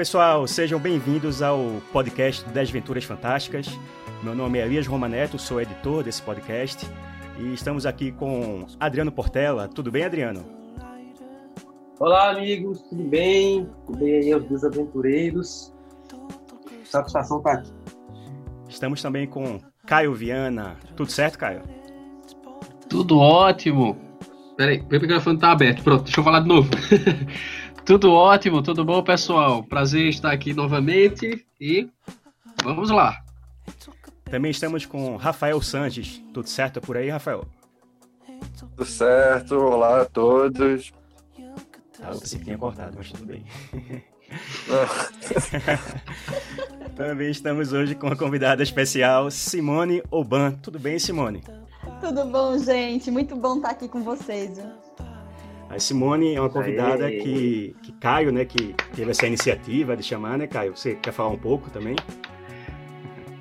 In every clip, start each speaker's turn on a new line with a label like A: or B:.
A: pessoal, sejam bem-vindos ao podcast das Aventuras Fantásticas. Meu nome é Elias Romaneto, sou editor desse podcast e estamos aqui com Adriano Portela. Tudo bem, Adriano?
B: Olá, amigos, tudo bem? Tudo bem aí, os dos aventureiros? Satisfação estar tá aqui.
A: Estamos também com Caio Viana. Tudo certo, Caio?
C: Tudo ótimo. Peraí, o microfone tá aberto. Pronto, deixa eu falar de novo. tudo ótimo, tudo bom, pessoal? Prazer estar aqui novamente e vamos lá.
A: Também estamos com Rafael Sanches. Tudo certo por aí, Rafael?
D: Tudo certo, olá a todos.
A: Ah, eu pensei que tinha cortado, mas tudo bem. Também estamos hoje com uma convidada especial, Simone Oban. Tudo bem, Simone?
E: Tudo bom, gente? Muito bom estar aqui com vocês.
A: A Simone é uma convidada que, que Caio, né, que teve essa iniciativa de chamar, né, Caio? Você quer falar um pouco também?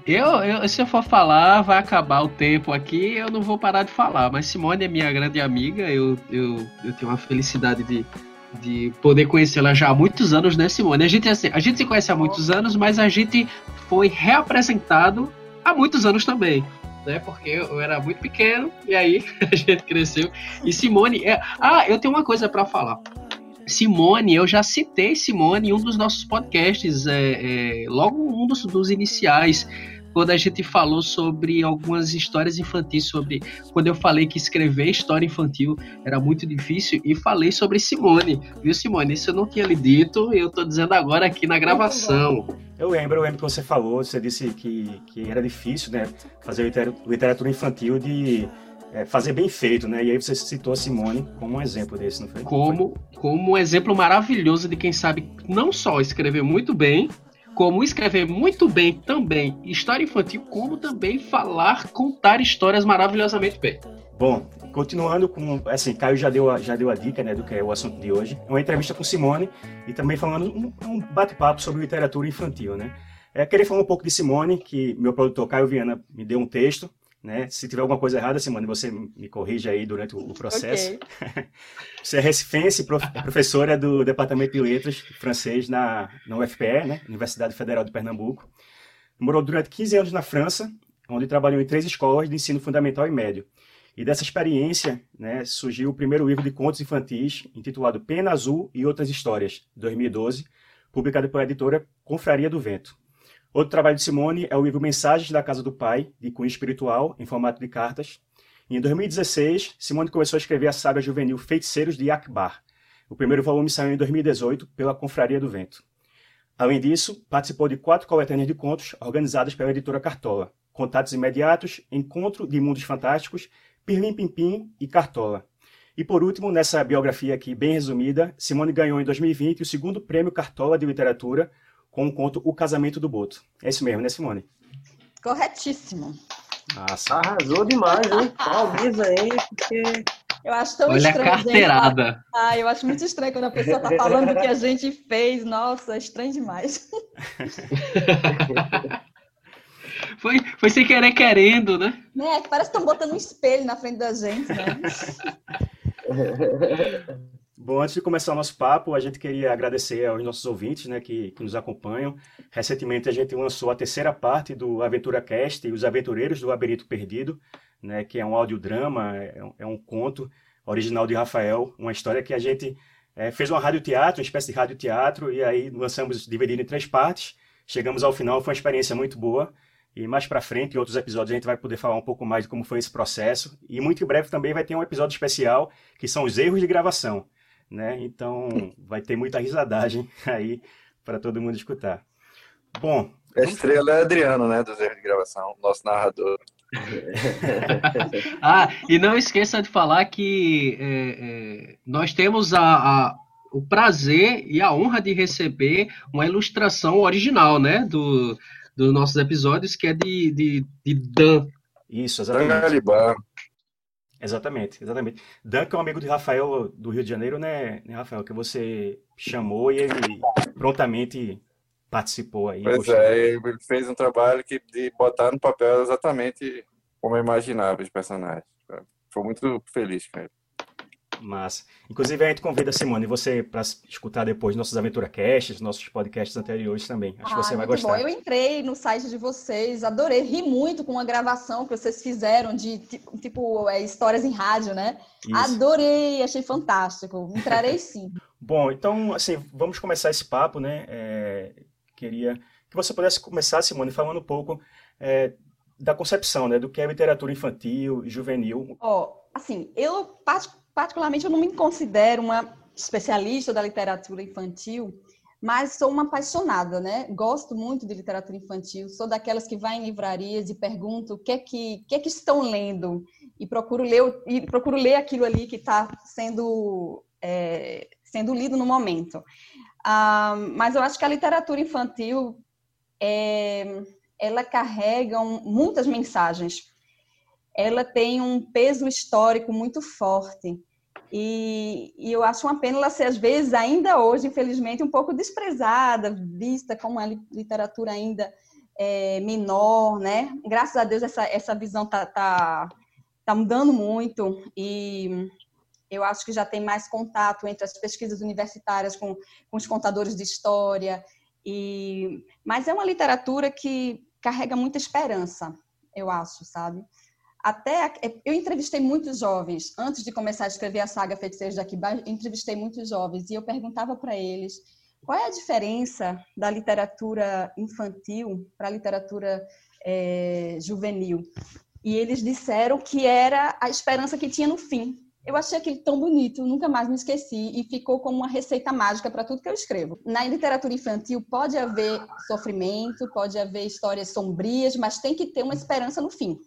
C: Eu, eu, se eu for falar, vai acabar o tempo aqui, eu não vou parar de falar. Mas Simone é minha grande amiga, eu, eu, eu tenho uma felicidade de, de poder conhecê-la já há muitos anos, né, Simone? A gente, assim, a gente se conhece há muitos anos, mas a gente foi reapresentado há muitos anos também. Né, porque eu era muito pequeno e aí a gente cresceu. E Simone, é... ah, eu tenho uma coisa para falar. Simone, eu já citei Simone em um dos nossos podcasts, é, é, logo um dos, dos iniciais quando a gente falou sobre algumas histórias infantis, sobre quando eu falei que escrever história infantil era muito difícil e falei sobre Simone, viu Simone? Isso eu não tinha lhe dito e eu tô dizendo agora aqui na gravação.
A: Eu lembro, eu lembro que você falou, você disse que, que era difícil, né, fazer literatura infantil de é, fazer bem feito, né? E aí você citou a Simone como um exemplo desse, não foi?
C: Como, como um exemplo maravilhoso de quem sabe não só escrever muito bem, como escrever muito bem também história infantil, como também falar, contar histórias maravilhosamente bem.
A: Bom, continuando com, assim, Caio já deu, a, já deu a dica, né, do que é o assunto de hoje. É uma entrevista com Simone e também falando um, um bate-papo sobre literatura infantil, né. É, queria falar um pouco de Simone, que meu produtor Caio Viana me deu um texto né? Se tiver alguma coisa errada, Simone, você me corrige aí durante o, processo. Okay. você é recifense, prof, é professora do Departamento de Letras francês na, na UFPE, né? Universidade Federal de Pernambuco. Morou durante 15 anos na França, onde trabalhou em três escolas de ensino fundamental e médio. E dessa experiência né, surgiu o primeiro livro de contos infantis, intitulado Pena Azul e Outras Histórias, 2012, publicado pela editora Confraria do Vento. Outro trabalho de Simone é o livro Mensagens da Casa do Pai, de cunho espiritual, em formato de cartas. Em 2016, Simone começou a escrever a saga juvenil Feiticeiros de Akbar. O primeiro volume saiu em 2018 pela Confraria do Vento. Além disso, participou de quatro coletâneas de contos organizadas pela editora Cartola: Contatos Imediatos, Encontro de Mundos Fantásticos, Pirlim Pimpim e Cartola. E por último, nessa biografia aqui bem resumida, Simone ganhou em 2020 o segundo prêmio Cartola de Literatura com o conto O Casamento do Boto. É isso mesmo, né, Simone?
E: Corretíssimo.
B: Nossa. Arrasou demais, hein? Palminhas aí, porque...
E: Eu acho tão
C: Olha
E: estranho.
C: a carteirada.
E: Gente, ah, eu acho muito estranho quando a pessoa tá falando o que a gente fez. Nossa, é estranho demais.
C: foi, foi sem querer querendo, né?
E: É, parece que estão botando um espelho na frente da gente, né?
A: Bom, antes de começar o nosso papo, a gente queria agradecer aos nossos ouvintes né, que, que nos acompanham. Recentemente a gente lançou a terceira parte do Aventura Cast, Os Aventureiros do Labirinto Perdido, né, que é um audiodrama, é um, é um conto original de Rafael, uma história que a gente é, fez uma radioteatro, uma espécie de radioteatro, e aí lançamos dividido em três partes. Chegamos ao final, foi uma experiência muito boa. E mais para frente, em outros episódios, a gente vai poder falar um pouco mais de como foi esse processo. E muito em breve também vai ter um episódio especial, que são os erros de gravação né? Então vai ter muita risadagem aí para todo mundo escutar. Bom.
D: A estrela é Adriano, né? Dos erros de gravação, nosso narrador.
C: ah, e não esqueça de falar que é, é, nós temos a, a, o prazer e a honra de receber uma ilustração original, né? Do, dos nossos episódios, que é de, de, de Dan.
A: Isso, exatamente. Dan Galiban. Exatamente, exatamente. Dan, que é um amigo de Rafael do Rio de Janeiro, né, né Rafael? Que você chamou e ele prontamente participou aí.
D: Pois é, ele fez um trabalho que, de botar no papel exatamente como eu imaginava os personagens. Foi muito feliz com ele.
A: Massa. Inclusive, a gente convida, Simone, você para escutar depois nossos Aventura Casts, nossos podcasts anteriores também. Acho ah, que você vai gostar. Bom.
E: Eu entrei no site de vocês, adorei, ri muito com a gravação que vocês fizeram de tipo é, histórias em rádio, né? Isso. Adorei, achei fantástico. Entrarei sim.
A: Bom, então, assim, vamos começar esse papo, né? É, queria que você pudesse começar, Simone, falando um pouco é, da concepção, né, do que é literatura infantil e juvenil.
E: Ó, oh, assim, eu particularmente eu não me considero uma especialista da literatura infantil, mas sou uma apaixonada, né? Gosto muito de literatura infantil, sou daquelas que vai em livrarias e pergunto o que é que, que, é que estão lendo e procuro ler e procuro ler aquilo ali que está sendo é, sendo lido no momento. Ah, mas eu acho que a literatura infantil é, ela carrega muitas mensagens. Ela tem um peso histórico muito forte. E, e, eu acho uma pena ela ser, às vezes, ainda hoje, infelizmente, um pouco desprezada, vista como uma literatura ainda é, menor, né? Graças a Deus essa, essa visão está tá, tá mudando muito e eu acho que já tem mais contato entre as pesquisas universitárias com, com os contadores de história. E, mas é uma literatura que carrega muita esperança, eu acho, sabe? Até eu entrevistei muitos jovens antes de começar a escrever a saga Feiticeiros de Aquibá, entrevistei muitos jovens e eu perguntava para eles qual é a diferença da literatura infantil para a literatura é, juvenil. E eles disseram que era a esperança que tinha no fim, eu achei aquilo tão bonito, nunca mais me esqueci e ficou como uma receita mágica para tudo que eu escrevo. Na literatura infantil pode haver sofrimento, pode haver histórias sombrias, mas tem que ter uma esperança no fim.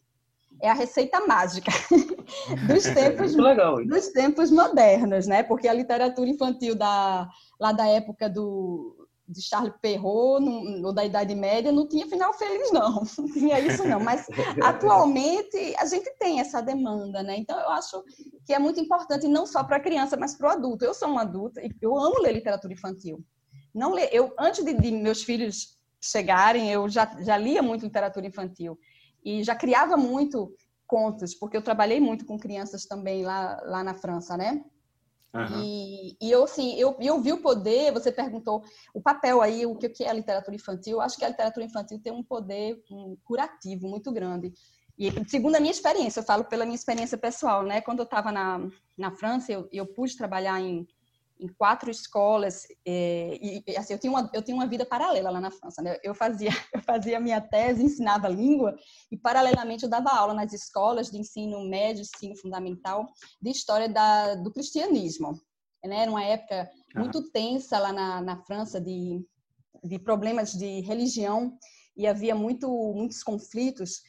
E: É a receita mágica dos tempos legal, dos tempos modernos, né? Porque a literatura infantil da lá da época do de Charles Perrault, no, ou da Idade Média, não tinha final feliz, não. Não tinha isso, não. Mas, atualmente, a gente tem essa demanda, né? Então, eu acho que é muito importante, não só para a criança, mas para o adulto. Eu sou uma adulta e eu amo ler literatura infantil. Não ler, eu, antes de, de meus filhos chegarem, eu já, já lia muito literatura infantil. E já criava muito contos, porque eu trabalhei muito com crianças também lá, lá na França, né? Uhum. E, e, eu, assim, eu, eu vi o poder, você perguntou o papel aí, o que é a literatura infantil. Eu acho que a literatura infantil tem um poder um, curativo muito grande. E segundo a minha experiência, eu falo pela minha experiência pessoal, né? Quando eu estava na, na França, eu, eu pude trabalhar em, em quatro escolas é, e assim eu tinha uma eu tinha uma vida paralela lá na França né? eu fazia eu fazia minha tese ensinava língua e paralelamente eu dava aula nas escolas de ensino médio ensino fundamental de história da, do cristianismo né? era uma época muito tensa lá na, na França de de problemas de religião e havia muito muitos conflitos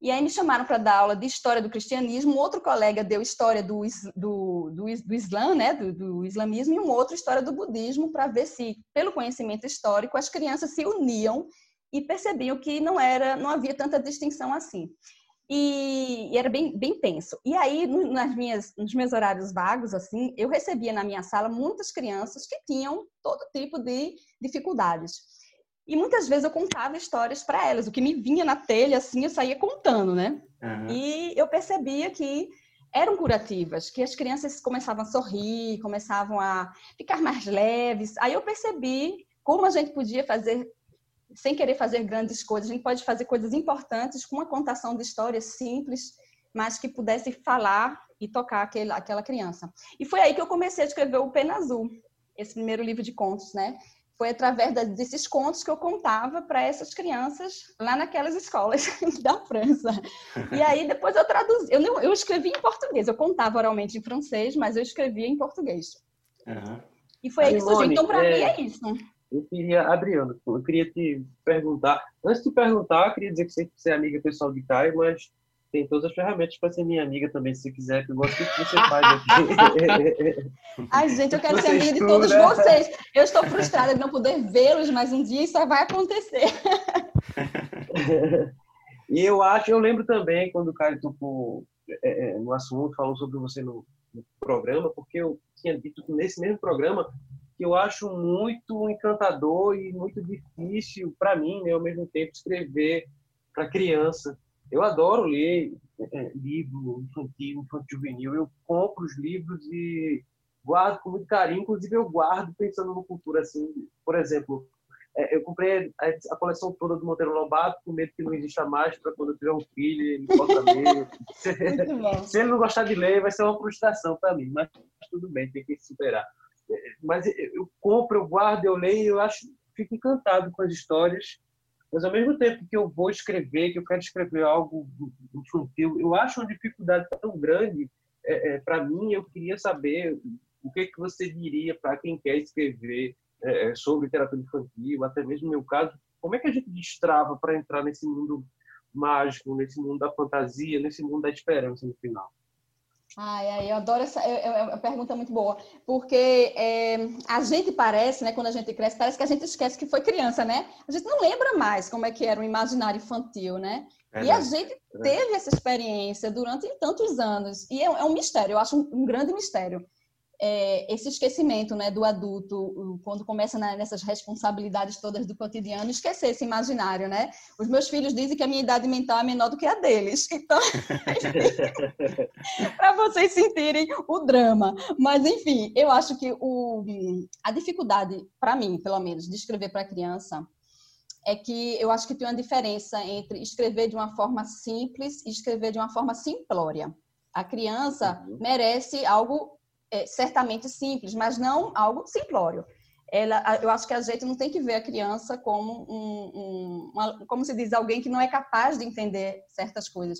E: e aí me chamaram para dar aula de história do cristianismo, outro colega deu história do, do, do, do Islã, né, do, do, islamismo, e um outro história do budismo, para ver se, pelo conhecimento histórico, as crianças se uniam e percebiam que não era, não havia tanta distinção assim. E, e era bem, bem. E aí, no, nas minhas, nos meus horários vagos, assim, eu recebia na minha sala muitas crianças que tinham todo tipo de dificuldades. E muitas vezes eu contava histórias para elas. O que me vinha na telha, assim, eu saía contando, né? Uhum. E eu percebia que eram curativas, que as crianças começavam a sorrir, começavam a ficar mais leves. Aí eu percebi como a gente podia fazer, sem querer fazer grandes coisas, a gente pode fazer coisas importantes com uma contação de histórias simples, mas que pudesse falar e tocar aquele, aquela criança. E foi aí que eu comecei a escrever o Pena Azul, esse primeiro livro de contos, né? Foi através desses contos que eu contava para essas crianças lá naquelas escolas da França. E aí depois eu traduzi, eu, não, eu escrevi em português, eu contava oralmente em francês, mas eu escrevia em português. Uhum. E foi aí que surgiu. Então, para é... mim, é isso.
B: Eu queria, Adriano, eu queria te perguntar. Antes de perguntar, eu queria dizer que você é amiga pessoal de Caio, mas tem todas as ferramentas para ser minha amiga também, se você quiser, que eu gosto do que você faz aqui.
E: Ai, gente, eu quero você ser amiga estuda. de todos vocês. Eu estou frustrada de não poder vê-los, mas um dia isso vai acontecer.
B: e eu acho, eu lembro também quando o Caio tocou é, é, no assunto, falou sobre você no, no programa, porque eu tinha dito nesse mesmo programa que eu acho muito encantador e muito difícil para mim, né, ao mesmo tempo, escrever para criança eu adoro ler é, livro infantil, infantil juvenil. Eu compro os livros e guardo com muito carinho. Inclusive, eu guardo pensando no cultura assim. Por exemplo, é, eu comprei a, a, coleção toda do Monteiro Lobato com medo que não exista mais para quando eu tiver um filho ele possa ler. se, se ele não gostar de ler, vai ser uma frustração para mim. Mas tudo bem, tem que superar. É, mas eu compro, eu guardo, eu leio, eu acho, fico encantado com as histórias mas ao mesmo tempo que eu vou escrever, que eu quero escrever algo infantil, eu acho uma dificuldade tão grande é, é, para mim. Eu queria saber o que, que você diria para quem quer escrever é, é, sobre literatura infantil, até mesmo no meu caso, como é que a gente destrava para entrar nesse mundo mágico, nesse mundo da fantasia, nesse mundo da esperança no final?
E: Ai, ai, eu adoro essa eu, eu, pergunta muito boa, porque é, a gente parece, né, quando a gente cresce, parece que a gente esquece que foi criança, né? A gente não lembra mais como é que era o imaginário infantil, né? É, e a gente é. teve essa experiência durante tantos anos, e é, é um mistério, eu acho um, um grande mistério é, esse esquecimento né, do adulto, quando começa na, nessas responsabilidades todas do cotidiano, esquecer esse imaginário, né? Os meus filhos dizem que a minha idade mental é menor do que a deles. Então, para vocês sentirem o drama. Mas, enfim, eu acho que o, a dificuldade, para mim, pelo menos, de escrever para criança é que eu acho que tem uma diferença entre escrever de uma forma simples e escrever de uma forma simplória. A criança uhum. merece algo é, certamente simples, mas não algo simplório. Ela, eu acho que a gente não tem que ver a criança como um, um uma, como se diz, alguém que não é capaz de entender certas coisas.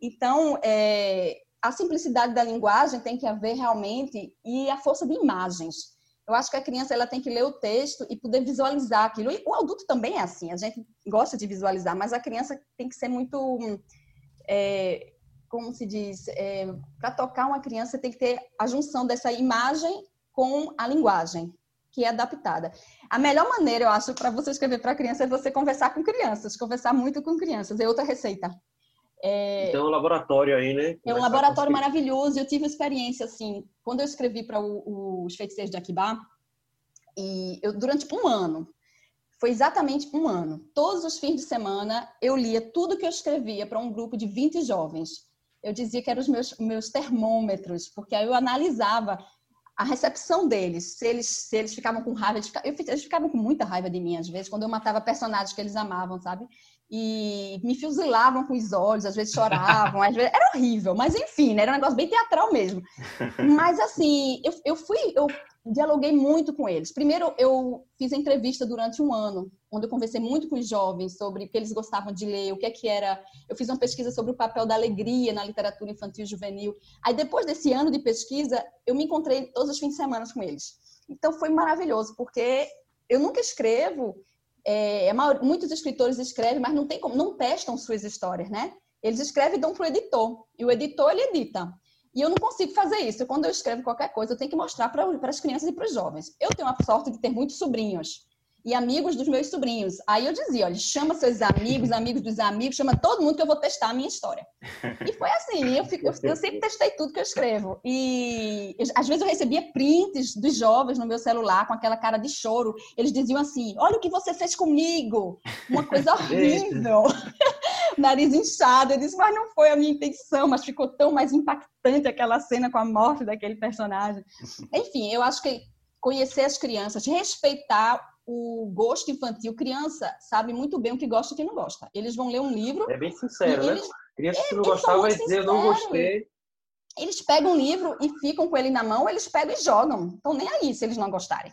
E: Então, é, a simplicidade da linguagem tem que haver realmente e a força de imagens. Eu acho que a criança ela tem que ler o texto e poder visualizar aquilo. E o adulto também é assim, a gente gosta de visualizar, mas a criança tem que ser muito é, como se diz, é, para tocar uma criança tem que ter a junção dessa imagem com a linguagem, que é adaptada. A melhor maneira, eu acho, para você escrever para criança é você conversar com crianças, conversar muito com crianças. É outra receita.
B: É, então, é um laboratório aí, né?
E: É um laboratório maravilhoso. Eu tive experiência, assim, quando eu escrevi para os Feiticeiros de Aquibá, e eu, durante um ano, foi exatamente um ano. Todos os fins de semana eu lia tudo que eu escrevia para um grupo de 20 jovens eu dizia que eram os meus, meus termômetros, porque aí eu analisava a recepção deles, se eles, se eles ficavam com raiva, de, eu, eles ficavam com muita raiva de mim, às vezes, quando eu matava personagens que eles amavam, sabe? E me fuzilavam com os olhos, às vezes choravam, às vezes, era horrível, mas enfim, né? era um negócio bem teatral mesmo. Mas assim, eu, eu fui, eu dialoguei muito com eles. Primeiro, eu fiz entrevista durante um ano, onde eu conversei muito com os jovens sobre o que eles gostavam de ler, o que é que era. Eu fiz uma pesquisa sobre o papel da alegria na literatura infantil e juvenil. Aí, depois desse ano de pesquisa, eu me encontrei todos os fins de semana com eles. Então, foi maravilhoso, porque eu nunca escrevo. É, é muitos escritores escrevem, mas não tem como, não testam suas histórias, né? Eles escrevem e dão para o editor, e o editor ele edita. E eu não consigo fazer isso. Quando eu escrevo qualquer coisa, eu tenho que mostrar para as crianças e para os jovens. Eu tenho a sorte de ter muitos sobrinhos e amigos dos meus sobrinhos. Aí eu dizia, olha, chama seus amigos, amigos dos amigos, chama todo mundo que eu vou testar a minha história. E foi assim, eu, fico, eu, eu sempre testei tudo que eu escrevo. E eu, às vezes eu recebia prints dos jovens no meu celular com aquela cara de choro. Eles diziam assim, olha o que você fez comigo, uma coisa horrível. Nariz inchado. Eu disse, mas não foi a minha intenção, mas ficou tão mais impactante aquela cena com a morte daquele personagem. Enfim, eu acho que conhecer as crianças, respeitar o gosto infantil, criança sabe muito bem o que gosta e o que não gosta. Eles vão ler um livro.
B: É bem sincero, né? Eles, criança que não gostava vai dizer, eu não gostei.
E: Eles pegam um livro e ficam com ele na mão, eles pegam e jogam. Então, nem aí se eles não gostarem.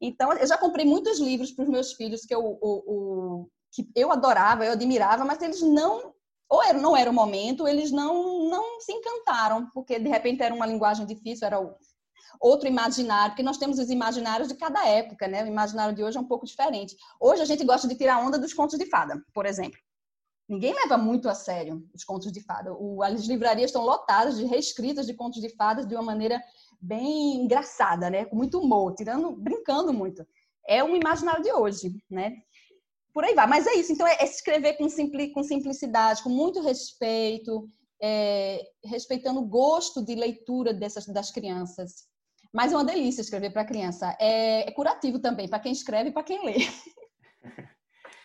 E: Então, eu já comprei muitos livros para os meus filhos que eu, o, o, que eu adorava, eu admirava, mas eles não ou era, não era o momento, eles não, não se encantaram, porque de repente era uma linguagem difícil, era outro imaginário, porque nós temos os imaginários de cada época, né? O imaginário de hoje é um pouco diferente. Hoje a gente gosta de tirar onda dos contos de fada, por exemplo. Ninguém leva muito a sério os contos de fada. O, as livrarias estão lotadas de reescritas de contos de fadas de uma maneira bem engraçada, né? Com muito humor, tirando, brincando muito. É o imaginário de hoje, né? Por aí vai. Mas é isso. Então, é, é escrever com, simpli, com simplicidade, com muito respeito, é, respeitando o gosto de leitura dessas das crianças. Mas é uma delícia escrever para criança. É, é curativo também, para quem escreve e para quem lê.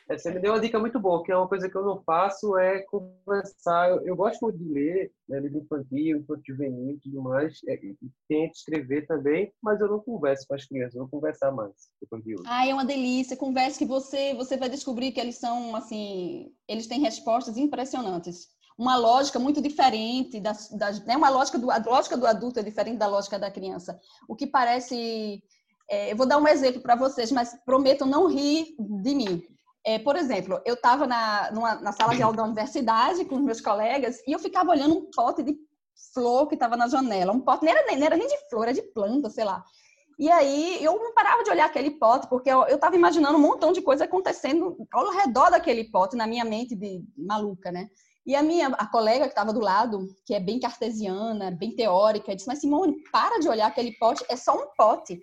B: É, você me deu uma dica muito boa, que é uma coisa que eu não faço, é conversar. Eu, eu gosto muito de ler, né, livro infantil, infantil juvenil e tudo mais. É, tento escrever também, mas eu não converso com as crianças, eu vou conversar mais depois de.
E: Ah, é uma delícia. Converse que você, você vai descobrir que eles são, assim, eles têm respostas impressionantes. Uma lógica muito diferente, das, das, né, uma lógica do, a lógica do adulto é diferente da lógica da criança. O que parece é, eu vou dar um exemplo para vocês, mas prometo não rir de mim. É, por exemplo, eu estava na, na sala de aula da universidade com os meus colegas e eu ficava olhando um pote de flor que estava na janela. Um pote, não era, nem, não era nem de flor, era de planta, sei lá. E aí eu não parava de olhar aquele pote, porque eu estava imaginando um montão de coisa acontecendo ao redor daquele pote, na minha mente de maluca, né? E a minha a colega que estava do lado, que é bem cartesiana, bem teórica, disse: Mas Simone, para de olhar aquele pote, é só um pote.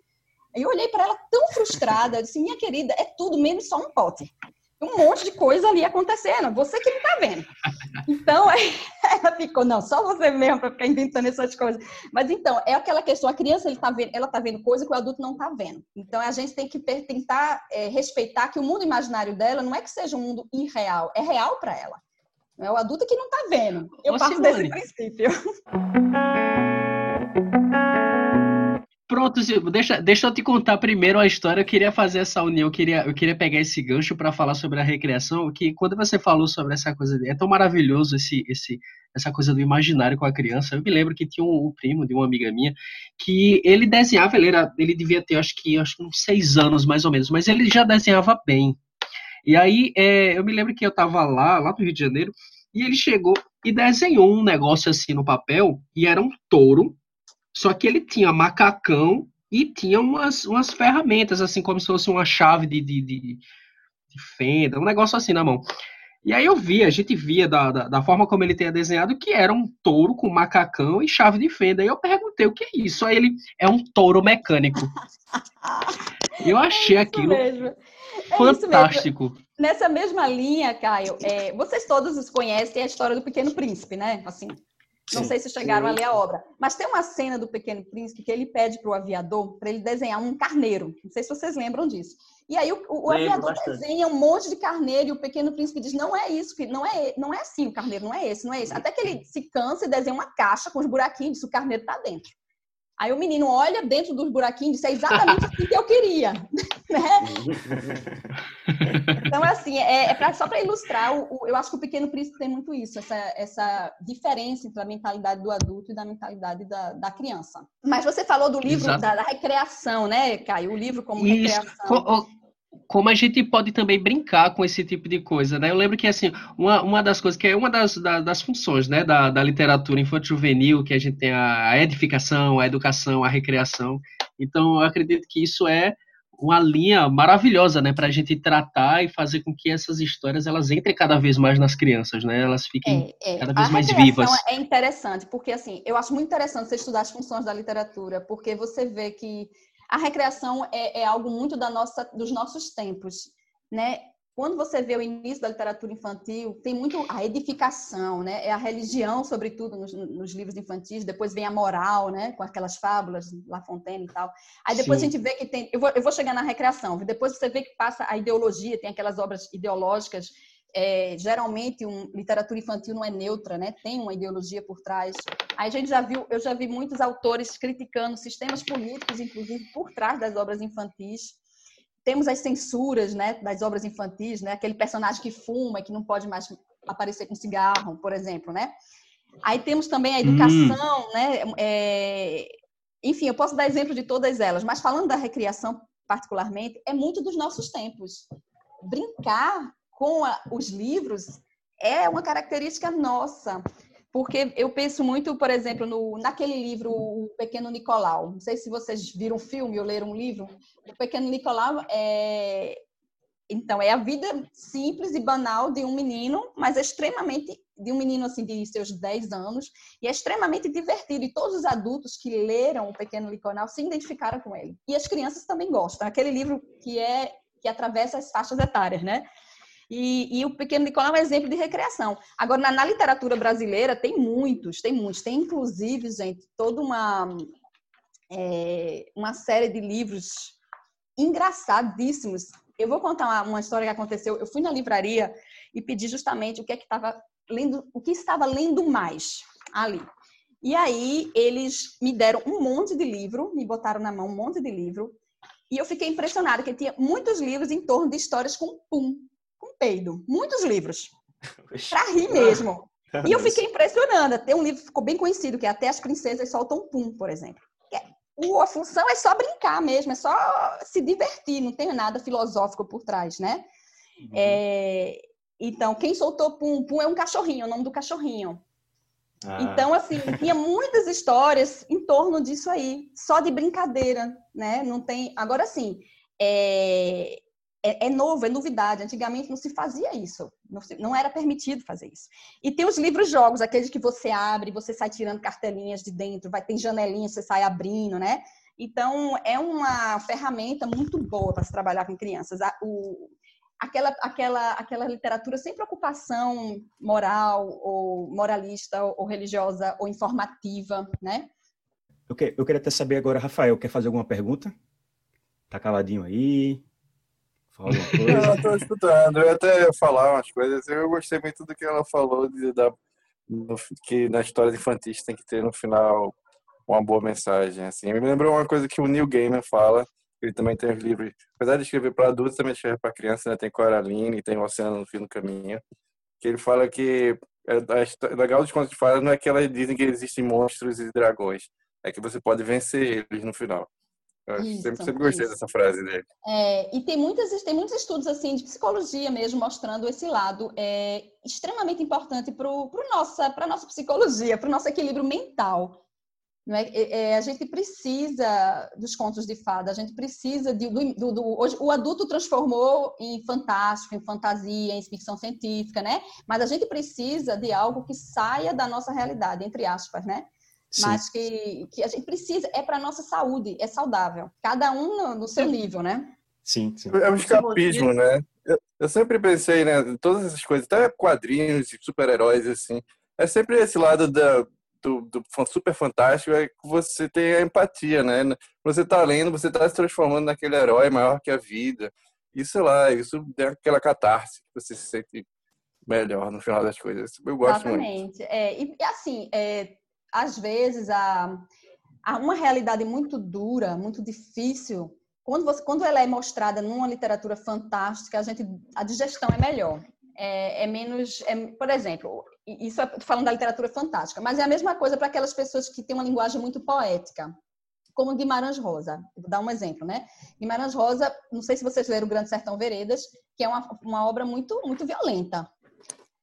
E: Eu olhei para ela tão frustrada, eu disse, minha querida, é tudo menos só um pote. Um monte de coisa ali acontecendo, você que não está vendo. Então, ela ficou, não, só você mesmo para ficar inventando essas coisas. Mas então, é aquela questão, a criança ele tá vendo, ela está vendo coisa que o adulto não está vendo. Então, a gente tem que tentar é, respeitar que o mundo imaginário dela não é que seja um mundo irreal, é real para ela. É o adulto que não está vendo. Eu Ô, parto Simone. desse princípio.
C: Pronto, deixa, deixa eu te contar primeiro a história. Eu queria fazer essa união, eu queria, eu queria pegar esse gancho para falar sobre a recreação. Que quando você falou sobre essa coisa, é tão maravilhoso esse, esse, essa coisa do imaginário com a criança. Eu me lembro que tinha um, um primo de uma amiga minha que ele desenhava, ele, era, ele devia ter acho que, acho que uns seis anos mais ou menos, mas ele já desenhava bem. E aí é, eu me lembro que eu estava lá, lá no Rio de Janeiro, e ele chegou e desenhou um negócio assim no papel, e era um touro só que ele tinha macacão e tinha umas, umas ferramentas, assim, como se fosse uma chave de, de, de, de fenda, um negócio assim na mão. E aí eu via, a gente via da, da, da, forma como ele tinha desenhado que era um touro com macacão e chave de fenda. E eu perguntei o que é isso. Aí ele é um touro mecânico. eu achei é aquilo mesmo. É fantástico.
E: Nessa mesma linha, Caio, é, vocês todos os conhecem a história do Pequeno Príncipe, né? Assim, não sim, sei se chegaram sim. a ler a obra. Mas tem uma cena do Pequeno Príncipe que ele pede para o aviador para ele desenhar um carneiro. Não sei se vocês lembram disso. E aí o, o aviador bastante. desenha um monte de carneiro e o Pequeno Príncipe diz: não é isso, filho, não é, não é assim o carneiro, não é esse, não é esse. Até que ele se cansa e desenha uma caixa com os buraquinhos e diz: o carneiro está dentro. Aí o menino olha dentro dos buraquinhos e diz, é exatamente assim que eu queria. né? então, assim, é, é pra, só para ilustrar, o, o, eu acho que o Pequeno Príncipe tem muito isso, essa, essa diferença entre a mentalidade do adulto e da mentalidade da, da criança. Mas você falou do livro da, da, recreação, né, Caio? O livro como isso. recreação
C: como a gente pode também brincar com esse tipo de coisa, né? Eu lembro que, assim, uma, uma das coisas, que é uma das, das, das funções, né, da, da literatura infantil juvenil, que a gente tem a, a edificação, a educação, a recreação. Então, eu acredito que isso é uma linha maravilhosa, né, para a gente tratar e fazer com que essas histórias elas entrem cada vez mais nas crianças, né? Elas fiquem é, é. cada vez a mais vivas.
E: É interessante, porque assim, eu acho muito interessante você estudar as funções da literatura, porque você vê que a recreação é, é algo muito da nossa, dos nossos tempos, né? Quando você vê o início da literatura infantil, tem muito a edificação, né? É a religião, sobretudo, nos, nos livros infantis. Depois vem a moral, né? Com aquelas fábulas, La Fontaine e tal. Aí depois Sim. a gente vê que tem... Eu vou, eu vou chegar na recreação. Depois você vê que passa a ideologia, tem aquelas obras ideológicas é, geralmente um, literatura infantil não é neutra, né? Tem uma ideologia por trás. Aí a gente já viu, eu já vi muitos autores criticando sistemas políticos, inclusive por trás das obras infantis. Temos as censuras, né, das obras infantis, né? Aquele personagem que fuma e que não pode mais aparecer com cigarro, por exemplo, né? Aí temos também a educação, hum. né? É, enfim, eu posso dar exemplo de todas elas, mas falando da recriação particularmente, é muito dos nossos tempos. Brincar com a, os livros é uma característica nossa. Porque eu penso muito, por exemplo, no, naquele livro O Pequeno Nicolau. Não sei se vocês viram um filme ou leram um livro. O Pequeno Nicolau é. Então, é a vida simples e banal de um menino, mas é extremamente. de um menino assim de seus 10 anos, e é extremamente divertido. E todos os adultos que leram O Pequeno Nicolau se identificaram com ele. E as crianças também gostam. Aquele livro que é que atravessa as faixas etárias, né? E, e, o Pequeno Nicolau é um exemplo de recreação. Agora, na, na, literatura brasileira, tem muitos, tem muitos. Tem, inclusive, gente, toda uma, é, uma série de livros engraçadíssimos. Eu vou contar uma, uma história que aconteceu. Eu fui na livraria e pedi justamente o que é que estava lendo, o que estava lendo mais ali. E aí eles me deram um monte de livro, me botaram na mão um monte de livro, e eu fiquei impressionada que tinha muitos livros em torno de histórias com pum, peido, muitos livros. Para rir mesmo. E eu fiquei impressionada. Tem um livro que ficou bem conhecido, que é Até as Princesas Soltam Pum, por exemplo. É, a função é só brincar mesmo, é só se divertir, não tem nada filosófico por trás, né? Uhum. É, então, quem soltou Pum? Pum é um cachorrinho, é o nome do cachorrinho. Ah. Então, assim, tinha muitas histórias em torno disso aí, só de brincadeira, né? Não tem. Agora, sim, é... É, é, novo, é novidade. Antigamente não se fazia isso, não, se... não era permitido fazer isso. E tem os livros-jogos, aqueles que você abre, você sai tirando cartelinhas de dentro, vai ter janelinha, você sai abrindo, né? Então, é uma ferramenta muito boa para se trabalhar com crianças. O, aquela, aquela, aquela literatura sem preocupação moral, ou moralista, ou religiosa, ou informativa, né?
A: Eu, que, eu queria até saber agora, Rafael, quer fazer alguma pergunta? Tá caladinho aí?
D: Fala escutando. Eu ia até falar umas coisas. Eu gostei muito do que ela falou, de, da, no, que na história infantis tem que ter no final uma boa mensagem. Assim. Me lembrou uma coisa que o Neil Gaiman fala, ele também tem os livros, apesar de escrever para adultos, também escreve para crianças, né? Tem Coraline, tem O Oceano no Fim do Caminho. Que ele fala que é, a legal dos contos de fadas não é que elas dizem que existem monstros e dragões, é que você pode vencer eles no final. Eu isso, sempre, sempre gostei isso. dessa frase dele.
E: É, e tem, muitas, tem muitos estudos assim de psicologia mesmo mostrando esse lado é, extremamente importante para a nossa psicologia, para o nosso equilíbrio mental. Não é? É, é, a gente precisa dos contos de fada, a gente precisa de, do, do, do, hoje o adulto transformou em fantástico, em fantasia, em ficção científica, né? Mas a gente precisa de algo que saia da nossa realidade, entre aspas, né? Sim. Mas que, que a gente precisa, é para nossa saúde, é saudável. Cada um no, no seu nível, né?
A: Sim, sim.
D: É um escapismo, né? Eu, eu sempre pensei, né? Todas essas coisas, até quadrinhos e super-heróis, assim. É sempre esse lado da, do, do super fantástico é que você tem a empatia, né? Você tá lendo, você tá se transformando naquele herói maior que a vida. E sei lá, isso é aquela catarse que você se sente melhor no final das coisas. Eu gosto
E: Exatamente.
D: muito.
E: É, e assim, é, às vezes há, há uma realidade muito dura, muito difícil. Quando, você, quando ela é mostrada numa literatura fantástica, a gente a digestão é melhor. É, é menos, é, por exemplo, isso é falando da literatura fantástica, mas é a mesma coisa para aquelas pessoas que têm uma linguagem muito poética, como Guimarães Rosa. Vou dar um exemplo, né? Guimarães Rosa, não sei se vocês leram O Grande Sertão Veredas, que é uma, uma obra muito, muito violenta.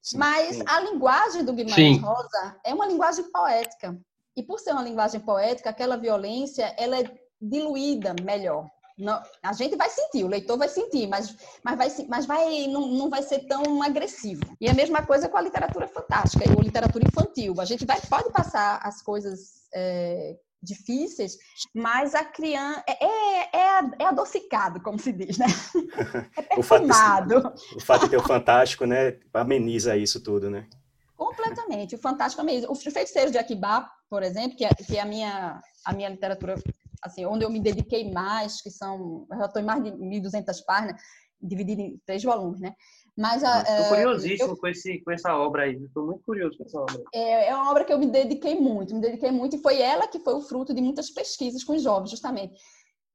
E: Sim, mas sim. a linguagem do Guimarães sim. Rosa é uma linguagem poética. E por ser uma linguagem poética, aquela violência, ela é diluída melhor. Não, a gente vai sentir, o leitor vai sentir, mas, mas, vai, mas vai, não, não vai ser tão agressivo. E a mesma coisa com a literatura fantástica ou literatura infantil. A gente vai, pode passar as coisas é, difíceis, mas a criança é, é, é, é adocicado, como se diz, né? É perfumado.
A: o, fato de, o fato de ter o fantástico, né, ameniza isso tudo, né?
E: Completamente. O fantástico ameniza. Os feiticeiros de Akibá, por exemplo, que é, que é a minha a minha literatura assim, onde eu me dediquei mais, que são, eu já estou em mais de 1.200 páginas, dividido em três volumes, né?
B: Mas Estou é, curiosíssimo eu, com, esse, com essa obra aí, estou muito curioso com essa obra.
E: É, é uma obra que eu me dediquei muito, me dediquei muito, e foi ela que foi o fruto de muitas pesquisas com os jovens, justamente.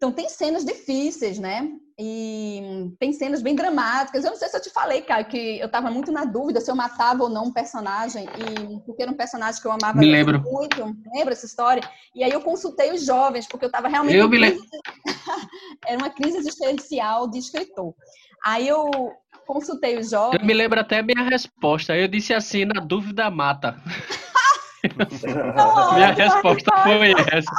E: Então, tem cenas difíceis, né? E tem cenas bem dramáticas. Eu não sei se eu te falei, Caio, que eu estava muito na dúvida se eu matava ou não um personagem, e porque era um personagem que eu amava
C: me lembro.
E: muito. Lembra essa história? E aí eu consultei os jovens, porque eu estava realmente.
C: Eu me lembro.
E: era uma crise existencial de escritor. Aí eu consultei os jovens.
C: Eu me lembro até minha resposta. Eu disse assim: na dúvida, mata. Não, Minha resposta foi essa.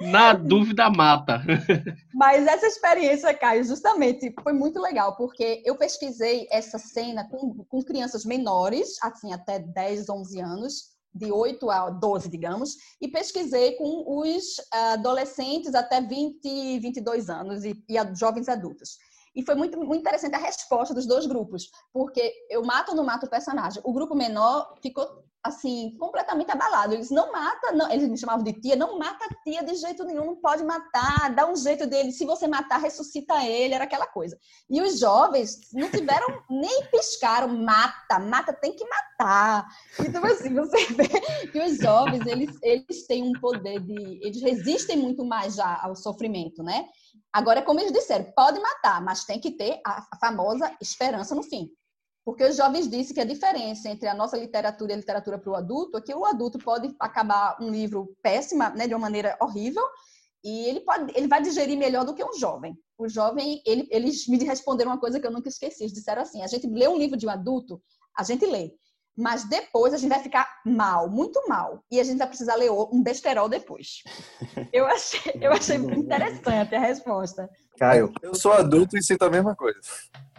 C: Na dúvida, mata.
E: Mas essa experiência, Caio, justamente foi muito legal, porque eu pesquisei essa cena com, com crianças menores, assim, até 10, 11 anos, de 8 a 12, digamos, e pesquisei com os adolescentes até 20, 22 anos e, e jovens adultos. E foi muito, muito interessante a resposta dos dois grupos, porque eu mato ou não mato o personagem. O grupo menor ficou assim, completamente abalado. Eles não matam, não, eles me chamavam de tia, não mata a tia de jeito nenhum, não pode matar, dá um jeito dele, se você matar, ressuscita ele, era aquela coisa. E os jovens não tiveram, nem piscaram, mata, mata, tem que matar. Então, assim, você vê que os jovens, eles, eles têm um poder de, eles resistem muito mais já ao sofrimento, né? Agora, como eles disseram, pode matar, mas tem que ter a famosa esperança no fim. Porque os jovens dizem que a diferença entre a nossa literatura e a literatura para o adulto é que o adulto pode acabar um livro péssima, né, de uma maneira horrível, e ele pode, ele vai digerir melhor do que um jovem. O jovem, ele, eles me responderam uma coisa que eu nunca esqueci. Eles disseram assim: a gente lê um livro de um adulto, a gente lê, mas depois a gente vai ficar mal, muito mal, e a gente vai precisar ler um besterol depois. Eu achei, eu achei muito interessante a resposta.
D: Caio, eu sou adulto e sinto a mesma coisa.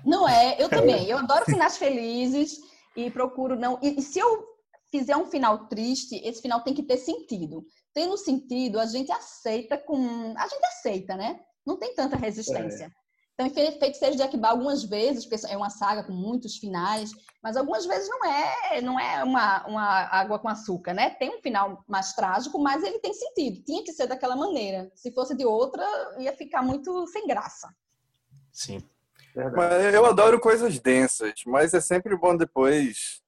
E: Não é, eu também. Eu adoro finais felizes e procuro não. E, e, se eu fizer um final triste, esse final tem que ter sentido. Tendo sentido, a gente aceita com. A gente aceita, né? Não tem tanta resistência. É. Então, Feiticeiro de Akbar, algumas vezes, porque é uma saga com muitos finais, mas algumas vezes não é, não é uma, uma água com açúcar, né? Tem um final mais trágico, mas ele tem sentido. Tinha que ser daquela maneira. Se fosse de outra, ia ficar muito sem graça.
A: Sim.
D: Mas eu adoro coisas densas, mas é sempre bom depois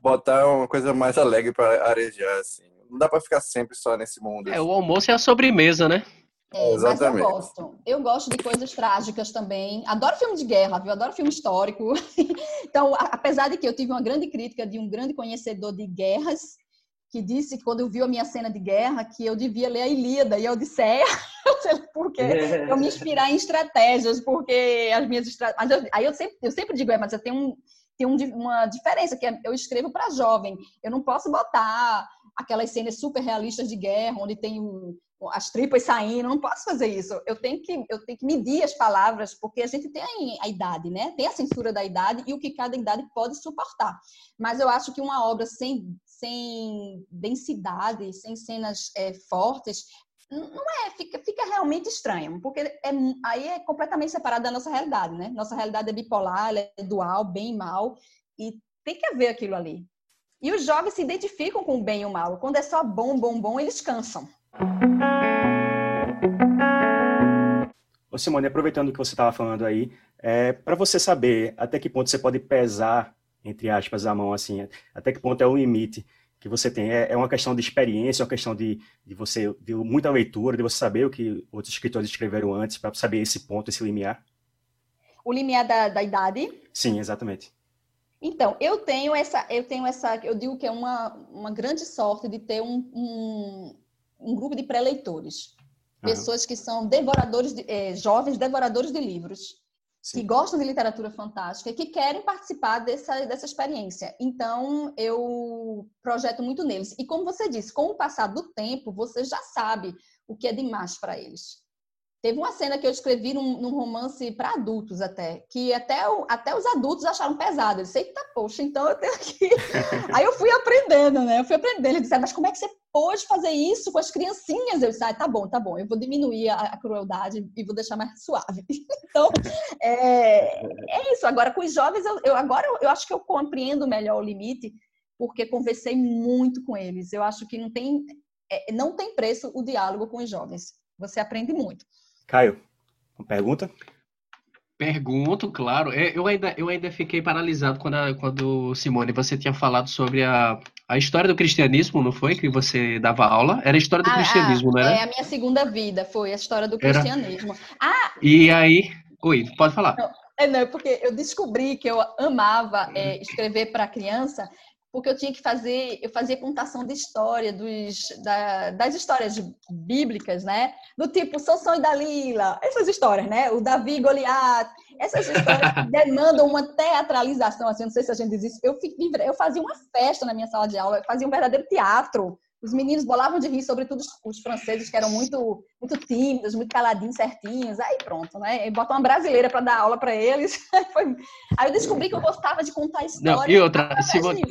D: botar uma coisa mais alegre para arejar, assim. Não dá para ficar sempre só nesse mundo.
C: É, assim. o almoço é a sobremesa, né?
E: É, Exatamente. Mas eu gosto. Eu gosto de coisas trágicas também. Adoro filme de guerra, viu? Adoro filme histórico. então, apesar de que eu tive uma grande crítica de um grande conhecedor de guerras, que disse que quando eu vi a minha cena de guerra que eu devia ler a Ilíada e a Odisseia, porque eu me inspirar em estratégias, porque as minhas estratégias. Aí eu sempre, eu sempre digo, é, mas eu tenho um, tem um, uma diferença, que é, eu escrevo para jovem. Eu não posso botar aquelas cenas super realistas de guerra, onde tem as tripas saindo, não posso fazer isso. Eu tenho que eu tenho que medir as palavras, porque a gente tem a idade, né? Tem a censura da idade e o que cada idade pode suportar. Mas eu acho que uma obra sem sem densidade, sem cenas é, fortes, não é, fica, fica realmente estranho, porque é, aí é completamente separado da nossa realidade, né? Nossa realidade é bipolar, é dual, bem e mal, e tem que haver aquilo ali. E os jovens se identificam com o bem e o mal. Quando é só bom, bom, bom, eles cansam.
A: Ô Simone, aproveitando o que você estava falando aí, é, para você saber até que ponto você pode pesar, entre aspas, a mão, assim, até que ponto é o limite que você tem? É, é uma questão de experiência, é uma questão de, de você, de muita leitura, de você saber o que outros escritores escreveram antes, para saber esse ponto, esse limiar?
E: O limiar da, da idade?
A: Sim, exatamente.
E: Então, eu tenho essa, eu tenho essa, eu digo que é uma, uma grande sorte de ter um, um, um grupo de pré-leitores. Pessoas que são devoradores, de, é, jovens devoradores de livros, Sim. que gostam de literatura fantástica que querem participar dessa, dessa experiência. Então, eu projeto muito neles. E como você disse, com o passar do tempo, você já sabe o que é demais para eles. Teve uma cena que eu escrevi num, num romance para adultos até, que até, o, até os adultos acharam pesado. Eu disse, eita, poxa, então eu tenho que... Aí eu fui aprendendo, né? Eu fui aprendendo. Ele disse, mas como é que você pôde fazer isso com as criancinhas? Eu disse, ah, tá bom, tá bom. Eu vou diminuir a, a crueldade e vou deixar mais suave. então, é, é, isso. Agora, com os jovens, eu, eu agora eu, eu acho que eu compreendo melhor o limite, porque conversei muito com eles. Eu acho que não tem, é, não tem preço o diálogo com os jovens. Você aprende muito.
A: Caio, uma pergunta?
C: Pergunto, claro. É, eu ainda, eu ainda fiquei paralisado quando, a, quando, Simone, você tinha falado sobre a, a história do cristianismo, não foi? Que você dava aula? Era a história do ah, cristianismo,
E: ah,
C: não era?
E: É a minha segunda vida, foi a história do cristianismo. Era...
C: Ah! E aí. Oi, pode falar.
E: Não, é, não, porque eu descobri que eu amava é, escrever para criança porque eu tinha que fazer, eu fazia contação de história, dos, da, das histórias bíblicas, né? Do tipo Sansão e Dalila, essas histórias, né? O Davi e Goliat, essas histórias que demandam uma teatralização, assim, não sei se a gente diz isso. Eu, eu fazia uma festa na minha sala de aula, eu fazia um verdadeiro teatro os meninos bolavam de rir, sobretudo os, franceses, que eram muito, muito tímidos, muito caladinhos, certinhos. Aí pronto, né? E botam uma brasileira para dar aula para eles. Aí eu descobri que eu gostava de contar histórias. Não,
C: e outra, Simone,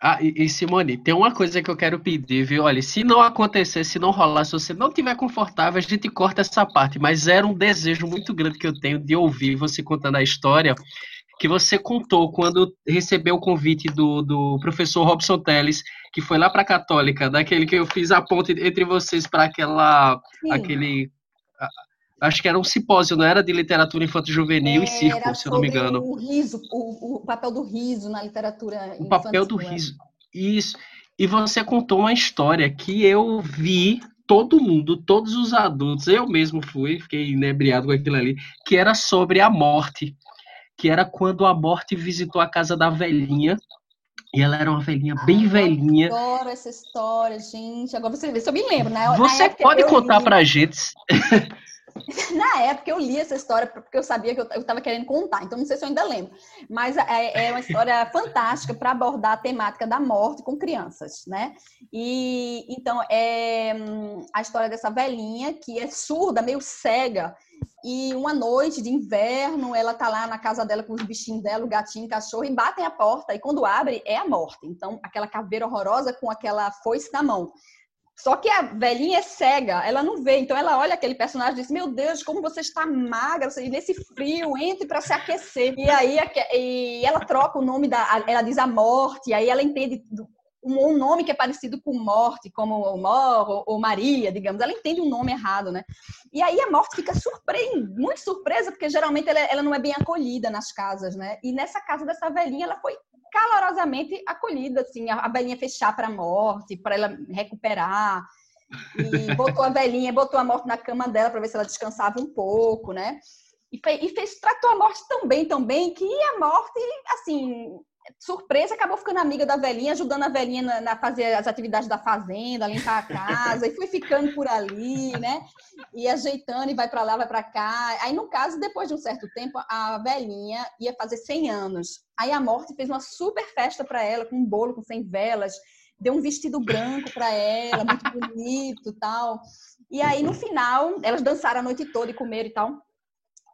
C: ah, e, e, Simone, tem uma coisa que eu quero pedir, viu? Olha, se não acontecer, se não rolar, se você não tiver confortável, a gente corta essa parte. Mas era um desejo muito grande que eu tenho de ouvir você contando a história que você contou quando recebeu o convite do, do professor Robson Teles, que foi lá para a Católica, daquele que eu fiz a ponte entre vocês para aquela Sim. aquele acho que era um simpósio, não era de literatura infantil juvenil é, e circo, se eu não me engano.
E: O riso, o, o papel do riso na literatura
C: infantil. O papel do né? riso. Isso. E você contou uma história que eu vi todo mundo, todos os adultos, eu mesmo fui, fiquei inebriado com aquilo ali, que era sobre a morte. Que era quando a morte visitou a casa da velhinha. E ela era uma velhinha bem
E: Ai,
C: velhinha.
E: Eu adoro essa história, gente. Agora você vê se eu me lembro, né?
C: Você pode contar li... pra gente.
E: Na época eu li essa história porque eu sabia que eu estava querendo contar, então não sei se eu ainda lembro. Mas é, é uma história fantástica para abordar a temática da morte com crianças, né? E então é a história dessa velhinha que é surda, meio cega, e uma noite de inverno, ela tá lá na casa dela com os bichinhos dela, o gatinho, o cachorro, e batem a porta, e quando abre, é a morte. Então, aquela caveira horrorosa com aquela foice na mão. Só que a velhinha é cega, ela não vê. Então ela olha aquele personagem e diz: Meu Deus, como você está magra, você, nesse frio, entre para se aquecer. E aí e ela troca o nome da. Ela diz a morte, aí ela entende um nome que é parecido com morte, como Mor ou Maria, digamos. Ela entende um nome errado, né? E aí a morte fica surpresa, muito surpresa, porque geralmente ela, ela não é bem acolhida nas casas, né? E nessa casa dessa velhinha, ela foi calorosamente acolhida, assim, a, a velhinha fez chá para a morte, para ela recuperar, e botou a velhinha, botou a morte na cama dela para ver se ela descansava um pouco, né? E e fez, tratou a morte tão bem, tão bem, que a morte, assim, surpresa, acabou ficando amiga da velhinha, ajudando a velhinha na, na, fazer as atividades da fazenda, limpar a casa, e foi ficando por ali, né? E ajeitando, e vai para lá, vai para cá. Aí, no caso, depois de um certo tempo, a velhinha ia fazer 100 anos. Aí a morte fez uma super festa para ela, com um bolo com 100 velas, deu um vestido branco para ela, muito bonito tal. E aí, no final, elas dançaram a noite toda e comeram e tal.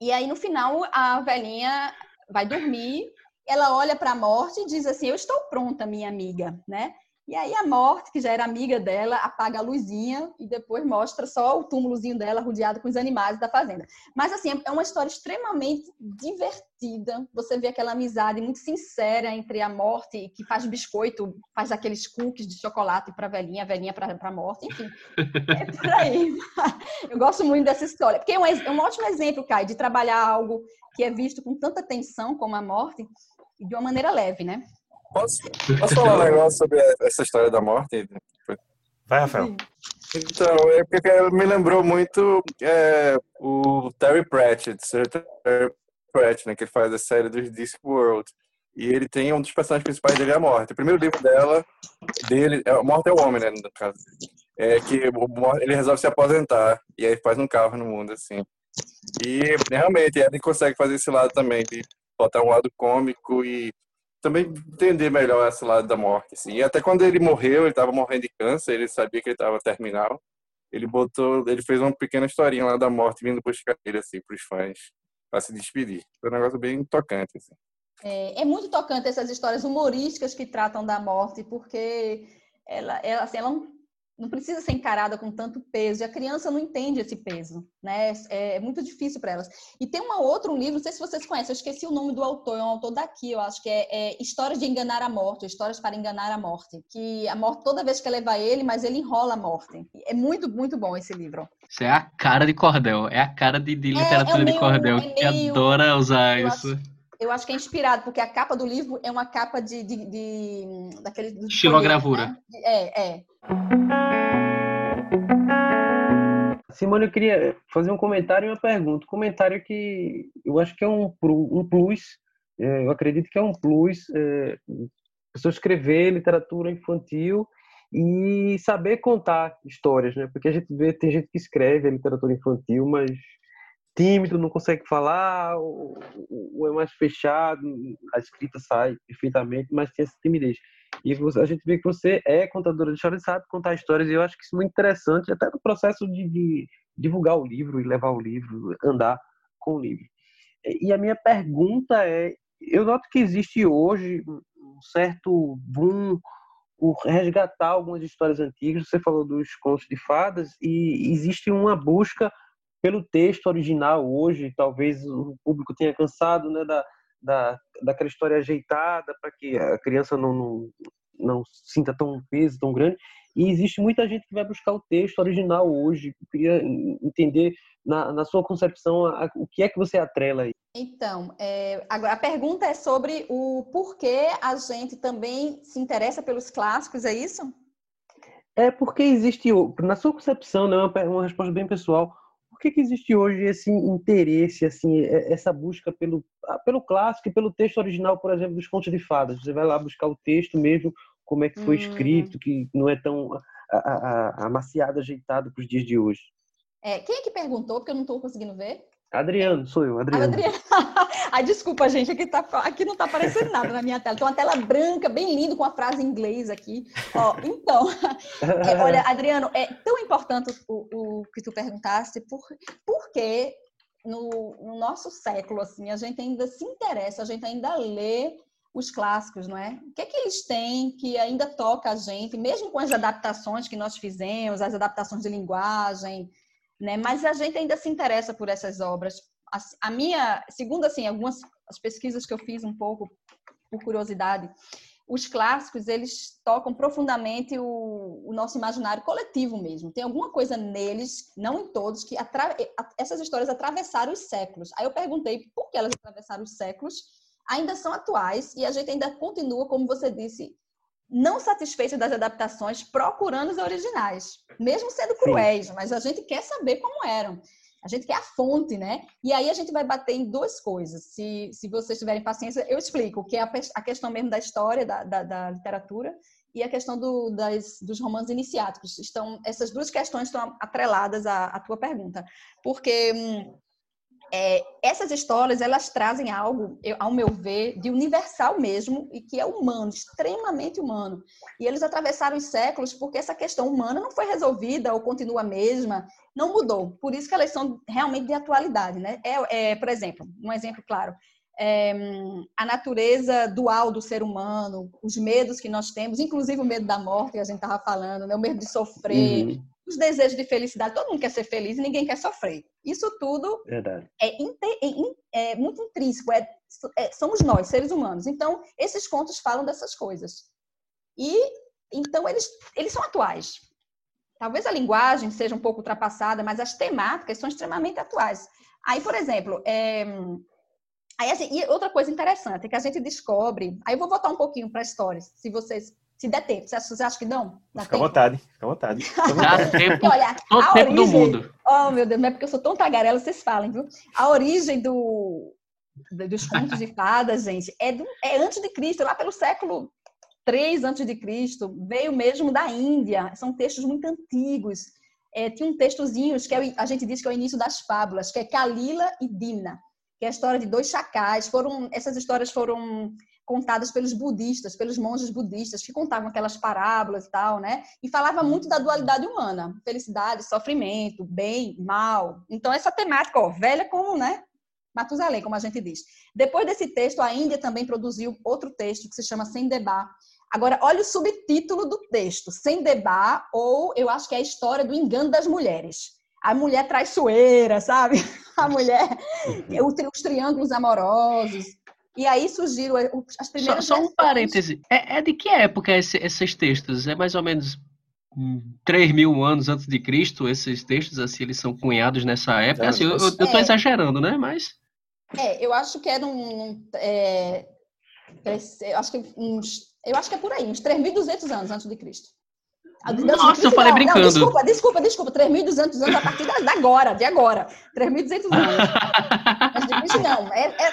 E: E aí, no final, a velhinha vai dormir ela olha para a morte e diz assim: Eu estou pronta, minha amiga, né? E aí a morte, que já era amiga dela, apaga a luzinha e depois mostra só o túmulozinho dela rodeado com os animais da fazenda. Mas assim, é uma história extremamente divertida. Você vê aquela amizade muito sincera entre a morte, que faz biscoito, faz aqueles cookies de chocolate para a velhinha, a velhinha para a morte, enfim. É por aí. Eu gosto muito dessa história. Porque é um, é um ótimo exemplo, Kai, de trabalhar algo que é visto com tanta tensão como a morte e de uma maneira leve, né?
D: Posso, posso falar um negócio sobre essa história da morte?
A: Vai, Rafael.
D: Então, é porque me lembrou muito é, o Terry Pratchett, Terry Pratchett, né, que faz a série dos Discworld. E ele tem um dos personagens principais dele é a morte. O primeiro livro dela, dele, é, a morte é o homem, né, no caso. É que ele resolve se aposentar e aí faz um carro no mundo, assim. E realmente ele consegue fazer esse lado também, de botar um lado cômico e também entender melhor esse lado da morte. Assim. E até quando ele morreu, ele estava morrendo de câncer, ele sabia que ele estava terminal. Ele botou, ele fez uma pequena historinha lá da morte vindo buscar ele assim para os fãs para se despedir. Foi um negócio bem tocante. Assim.
E: É, é, muito tocante essas histórias humorísticas que tratam da morte, porque ela, ela, assim, ela não precisa ser encarada com tanto peso. E a criança não entende esse peso, né? É, é muito difícil para elas. E tem um outro livro, não sei se vocês conhecem, eu esqueci o nome do autor, é um autor daqui, eu acho que é, é Histórias de Enganar a Morte, Histórias para Enganar a Morte. Que a morte toda vez quer levar ele, mas ele enrola a morte. É muito, muito bom esse livro.
C: Isso é a cara de cordel, é a cara de, de é, literatura é, meio, de cordel, que meio, adora usar isso.
E: Acho eu acho que é inspirado, porque a capa do livro é uma capa de. de, de daquele.
C: Estilogravura. Né?
E: É, é.
B: Simone, eu queria fazer um comentário e uma pergunta. Um comentário que eu acho que é um, um plus, é, eu acredito que é um plus, é, pessoa escrever literatura infantil e saber contar histórias, né? Porque a gente vê, tem gente que escreve a literatura infantil, mas tímido, não consegue falar, ou, ou, é mais fechado, a escrita sai perfeitamente, mas tem essa timidez. E a gente vê que você é contadora de histórias, sabe contar histórias, e eu acho que isso é muito interessante, até no processo de, de divulgar o livro e levar o livro, andar com o livro. E a minha pergunta é, eu noto que existe hoje um certo boom por resgatar algumas histórias antigas. Você falou dos contos de fadas e existe uma busca pelo texto original hoje. Talvez o público tenha cansado né, da, da, daquela história ajeitada para que a criança não, não, não sinta tão peso tão grande. E existe muita gente que vai buscar o texto original hoje. Eu queria entender, na, na sua concepção, a, o que é que você atrela aí.
E: Então, é, agora a pergunta é sobre o porquê a gente também se interessa pelos clássicos, é isso?
B: É porque existe, na sua concepção, né, uma, uma resposta bem pessoal, que, que existe hoje esse interesse, assim, essa busca pelo, pelo clássico e pelo texto original, por exemplo, dos contos de fadas? Você vai lá buscar o texto mesmo, como é que foi hum. escrito, que não é tão amaciado, ajeitado para os dias de hoje.
E: É, quem é que perguntou? Porque eu não estou conseguindo ver.
B: Adriano, sou eu, Adriano. Adriano.
E: Ai, desculpa, gente, aqui, tá, aqui não está aparecendo nada na minha tela. Tem uma tela branca, bem linda, com a frase em inglês aqui. Ó, então, é, olha, Adriano, é tão importante o, o que tu perguntaste, por, porque no, no, nosso século, assim, a gente ainda se interessa, a gente ainda lê os clássicos, não é? O que é que eles têm que ainda toca a gente, mesmo com as adaptações que nós fizemos, as adaptações de linguagem, né? Mas a gente ainda se interessa por essas obras. A, a minha, segundo assim, algumas as pesquisas que eu fiz um pouco por curiosidade, os clássicos eles tocam profundamente o, o, nosso imaginário coletivo mesmo. Tem alguma coisa neles, não em todos, que atra... essas histórias atravessaram os séculos. Aí eu perguntei por que elas atravessaram os séculos, ainda são atuais e a gente ainda continua, como você disse, não satisfeito das adaptações, procurando os originais, mesmo sendo cruéis, Sim. mas a gente quer saber como eram. A gente quer a fonte, né? E aí a gente vai bater em duas coisas. Se, se vocês tiverem paciência, eu explico, que é a, a questão mesmo da história, da, da, da literatura, e a questão do, das, dos romances iniciáticos. Estão, essas duas questões estão atreladas à, à tua pergunta. Porque hum, é, essas histórias elas trazem algo, eu, ao meu ver, de universal mesmo e que é humano, extremamente humano. E eles atravessaram os séculos porque essa questão humana não foi resolvida ou continua a mesma, não mudou. Por isso que elas são realmente de atualidade, né? É, é por exemplo, um exemplo claro. É, a natureza dual do ser humano, os medos que nós temos, inclusive o medo da morte, que a gente estava falando, né? o medo de sofrer, uhum os desejos de felicidade. Todo mundo quer ser feliz e ninguém quer sofrer. Isso tudo é, é, é, muito intrínseco. É, é, somos nós, seres humanos. Então, esses contos falam dessas coisas. E então eles, eles são atuais. Talvez a linguagem seja um pouco ultrapassada, mas as temáticas são extremamente atuais. Aí, por exemplo, é, aí, assim, outra coisa interessante é que a gente descobre. Aí eu vou voltar um pouquinho para a história, se vocês se der tempo. Você acha, você acha que não?
A: Dá fica à vontade, fica à vontade.
C: Dá tempo, olha, todo tempo origem, do mundo.
E: Oh, meu Deus, não é porque eu sou tão tagarela, vocês falem, viu? A origem do, dos contos de fadas, gente, é, do, é antes de Cristo, lá pelo século 3 antes de Cristo, veio mesmo da Índia. São textos muito antigos. É, tinha um textozinho que é, a gente diz que é o início das fábulas, que é Kalila e Dimna, que é a história de dois chacais. Foram essas histórias foram contadas pelos budistas, pelos monges budistas, que contavam aquelas parábolas e tal, né? E falava muito da dualidade humana, felicidade, sofrimento, bem, mal. Então, essa temática, ó, velha como, né? Matusalém, como a gente diz. Depois desse texto, a Índia também produziu outro texto que se chama Sem Debar. Agora, olha o subtítulo do texto, Sem Debar, ou eu acho que é a história do engano das mulheres. A mulher traiçoeira, sabe? A mulher, uhum. os triângulos amorosos. E aí surgiram as primeiras.
C: Só, só um parêntese. É, é, de que época esse, esses textos? É mais ou menos 3 mil anos antes de Cristo, esses textos, assim, eles são cunhados nessa época. Assim, eu, estou é, exagerando, né? Mas.
E: É, eu acho que era um. É, eu acho que uns. Eu acho que é por aí, uns 3.200 anos antes de Cristo.
C: Nossa, eu falei não, brincando. Não,
E: desculpa, desculpa, desculpa. 3.200 anos a partir de agora, de agora. 3.200 anos. Mas de Cristo não. É, é,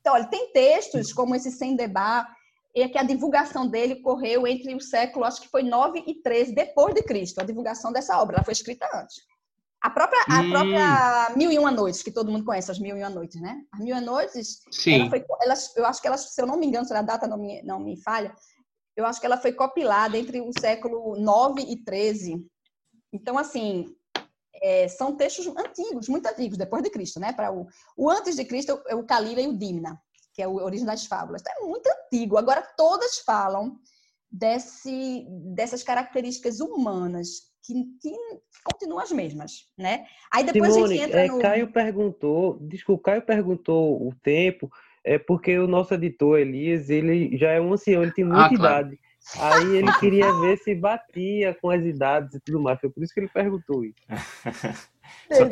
E: então, olha, tem textos como esse Sem Debar, é que a divulgação dele ocorreu entre o século, acho que foi 9 e 13 depois de Cristo, a divulgação dessa obra, ela foi escrita antes. A própria, a hum. própria Mil e Uma Noites, que todo mundo conhece, as Mil e Uma Noites, né? As Mil e Uma Noites, Ela foi, elas, eu acho que elas, se eu não me engano, se a data não me, não me falha, eu acho que ela foi compilada entre o século 9 e 13. Então, assim, é, são textos antigos, muito antigos, depois de Cristo, né? Para o, o antes de Cristo é o Calila e o Dimna, que é o origem das fábulas. É muito antigo. Agora todas falam desse, dessas características humanas que, que, continuam as mesmas, né?
B: Aí depois Simone, a gente entra é, no... Caio perguntou, desculpa, Caio perguntou o tempo. É porque o nosso editor, Elias, ele já é um ancião, ele tem muita ah, claro. idade. Aí ele queria ver se batia com as idades e tudo mais. Foi por isso que ele perguntou isso.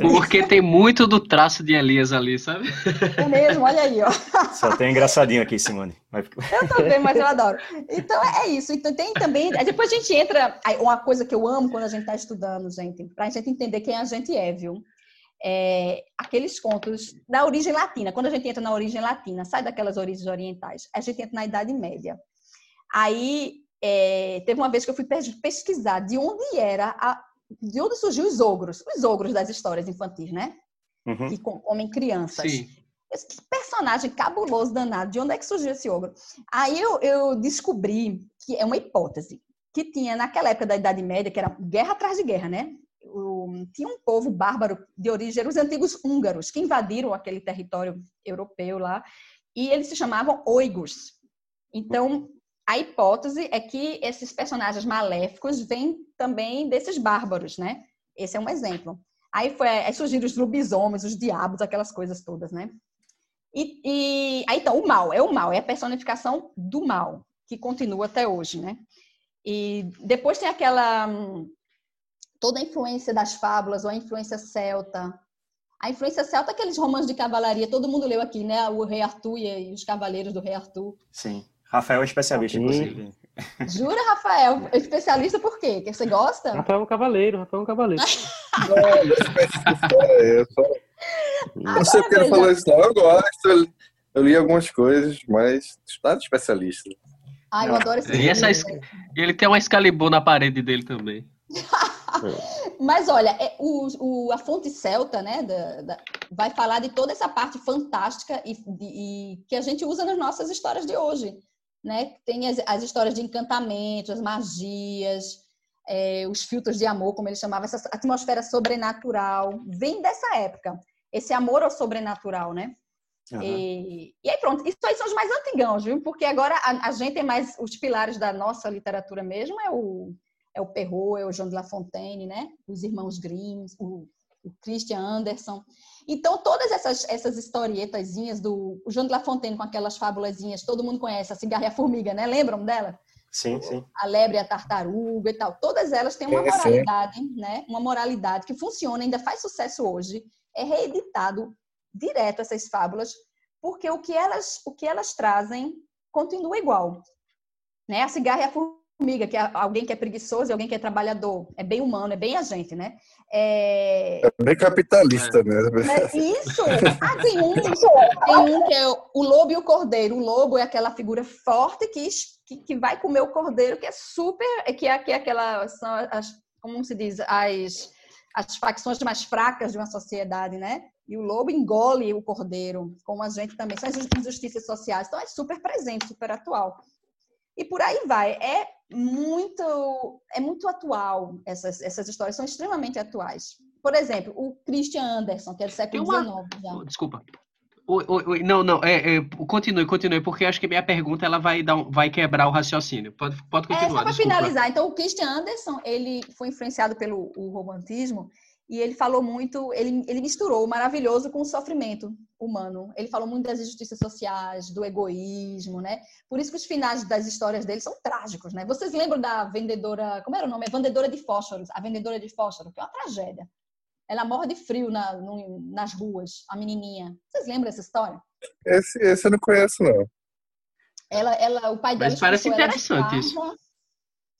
C: Porque tem muito do traço de Elias ali, sabe?
E: É mesmo, olha aí, ó.
A: Só tem engraçadinho aqui, Simone.
E: Eu também, mas eu adoro. Então é isso. Então tem também. Depois a gente entra. Uma coisa que eu amo quando a gente está estudando, gente, para a gente entender quem a gente é, viu? É, aqueles contos da origem latina. Quando a gente entra na origem latina, sai daquelas origens orientais, a gente entra na Idade Média. Aí é, teve uma vez que eu fui pesquisar de onde era a, de onde surgiu os ogros, os ogros das histórias infantis, né? Uhum. Que comem crianças. Sim. Esse personagem cabuloso, danado, de onde é que surgiu esse ogro? Aí eu, eu descobri que é uma hipótese que tinha naquela época da Idade Média, que era guerra atrás de guerra, né? O, tinha um povo bárbaro de origem, os antigos húngaros, que invadiram aquele território europeu lá, e eles se chamavam oigos. Então, a hipótese é que esses personagens maléficos vêm também desses bárbaros, né? Esse é um exemplo. Aí, foi, aí surgiram os lobisomens, os diabos, aquelas coisas todas, né? E, e aí, então, o mal, é o mal, é a personificação do mal, que continua até hoje, né? E depois tem aquela... toda a influência das fábulas, ou a influência celta. A influência celta, aqueles romances de cavalaria, todo mundo leu aqui, né? O Rei Arthur e os Cavaleiros do Rei Arthur.
A: Sim. Rafael é especialista, inclusive.
E: Jura, Rafael? É especialista por quê? Que você gosta?
B: Rafael é um cavaleiro, Rafael é um cavaleiro.
D: não, não é sei porque ele falou isso, não. Eu gosto, eu li algumas coisas, mas nada especialista.
E: Ai, eu adoro esse
C: e essa, Ele tem uma Excalibur na parede dele também.
E: Mas olha, é, o, o, a fonte celta, né, da, da, vai falar de toda essa parte fantástica e, de, e, que a gente usa nas nossas histórias de hoje né? Tem as, as histórias de encantamento, as magias, é, os filtros de amor, como ele chamava, essa atmosfera sobrenatural, vem dessa época. Esse amor ao sobrenatural, né? Uhum. E, e, aí pronto, isso aí são os mais antigãos, viu? Porque agora a, a, gente é mais os pilares da nossa literatura mesmo, é o, é o Perrault, é o João de La Fontaine, né? Os irmãos Grimm, o, o Christian Anderson. Então, todas essas, essas historietazinhas do o João de La Fontaine com aquelas fábulazinhas, todo mundo conhece, a cigarra e a formiga, né? Lembram dela?
A: Sim, sim.
E: A lebre e a tartaruga e tal. Todas elas têm uma moralidade, né? Uma moralidade que funciona, ainda faz sucesso hoje. É reeditado direto essas fábulas, porque o que elas, o que elas trazem continua igual. Né? A cigarra e a formiga formiga, que é alguém que é preguiçoso e alguém que é trabalhador. É bem humano, é bem a gente, né?
D: É, é bem capitalista, né?
E: É isso! Ah, tem um, tem um que é o lobo e o cordeiro. O lobo é aquela figura forte que, que, que vai comer o cordeiro, que é super. Que é, que é aquela. São as, como se diz? As, as facções mais fracas de uma sociedade, né? E o lobo engole o cordeiro, como a gente também. São as injustiças sociais. Então é super presente, super atual. E por aí vai. É muito, é muito atual. Essas, essas histórias são extremamente atuais. Por exemplo, o Christian Anderson, que é do século XIX.
C: Uma... Desculpa. não, não, é, é, continue, continue, porque acho que minha pergunta ela vai, dar, vai quebrar o raciocínio. Pode, pode continuar. É, só
E: para finalizar, então o Christian Anderson ele foi influenciado pelo romantismo e ele falou muito, ele, ele misturou o maravilhoso com o sofrimento humano. Ele falou muito das injustiças sociais, do egoísmo, né? Por isso que os finais das histórias dele são trágicos, né? Vocês lembram da vendedora, como era o nome? A vendedora de fósforos, a vendedora de fósforo, que é uma tragédia. Ela morre de frio na, no, nas ruas, a menininha. Vocês lembram dessa história?
D: Esse, esse eu não conheço, não.
E: Ela, ela, o pai dela
C: Mas parece interessante isso.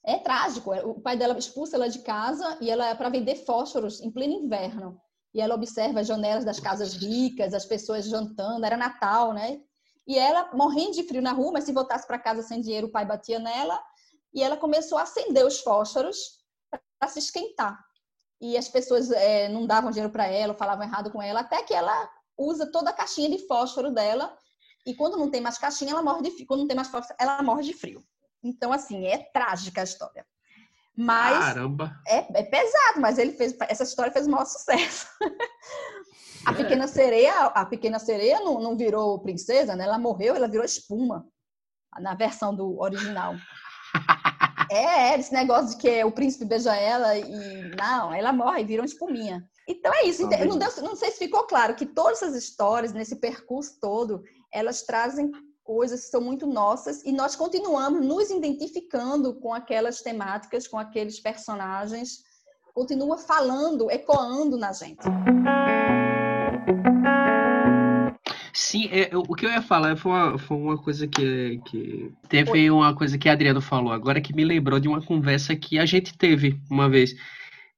E: É trágico. É, o pai dela expulsa ela de casa e ela é para vender fósforos em pleno inverno. E ela observa as janelas das casas ricas, as pessoas jantando. Era Natal, né? E ela morrendo de frio na rua, mas se voltasse para casa sem dinheiro, o pai batia nela. E ela começou a acender os fósforos para se esquentar. E as pessoas é, não davam dinheiro para ela, falavam errado com ela, até que ela usa toda a caixinha de fósforo dela. E quando não tem mais caixinha, ela morre de frio. Quando não tem mais fósforo, ela morre de frio. Então, assim, é trágica a história. Mas
C: Caramba.
E: É, é pesado, mas ele fez essa história fez o maior sucesso. a pequena sereia, a pequena sereia não, não virou princesa, né? Ela morreu, ela virou espuma na versão do original. É, é, esse negócio de que o príncipe beija ela e não, ela morre e vira uma espuminha. Então é isso. Não, não, deu, não sei se ficou claro que todas essas histórias, nesse percurso todo, elas trazem coisas que são muito nossas e nós continuamos nos identificando com aquelas temáticas, com aqueles personagens, continua falando, ecoando na gente.
C: Sim, é, o que eu ia falar foi uma, foi uma coisa que, que. Teve uma coisa que a Adriano falou agora que me lembrou de uma conversa que a gente teve uma vez.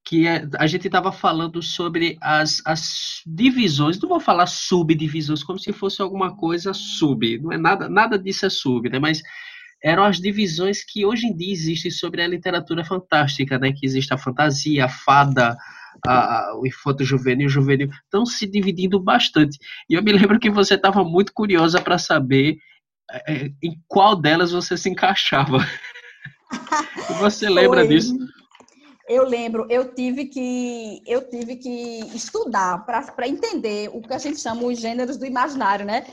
C: Que a, é, a gente estava falando sobre as, as divisões, não vou falar subdivisões como se fosse alguma coisa sub, não é nada, nada disso é sub, né? Mas eram as divisões que hoje em dia existem sobre a literatura fantástica, né? Que existe a fantasia, a fada, a, a, o infanto juvenil, juvenil, estão se dividindo bastante. E eu me lembro que você estava muito curiosa para saber é, em qual delas você se encaixava. você lembra Foi. disso?
E: Eu lembro, eu tive que eu tive que estudar para entender o que a gente chama os gêneros do imaginário, né?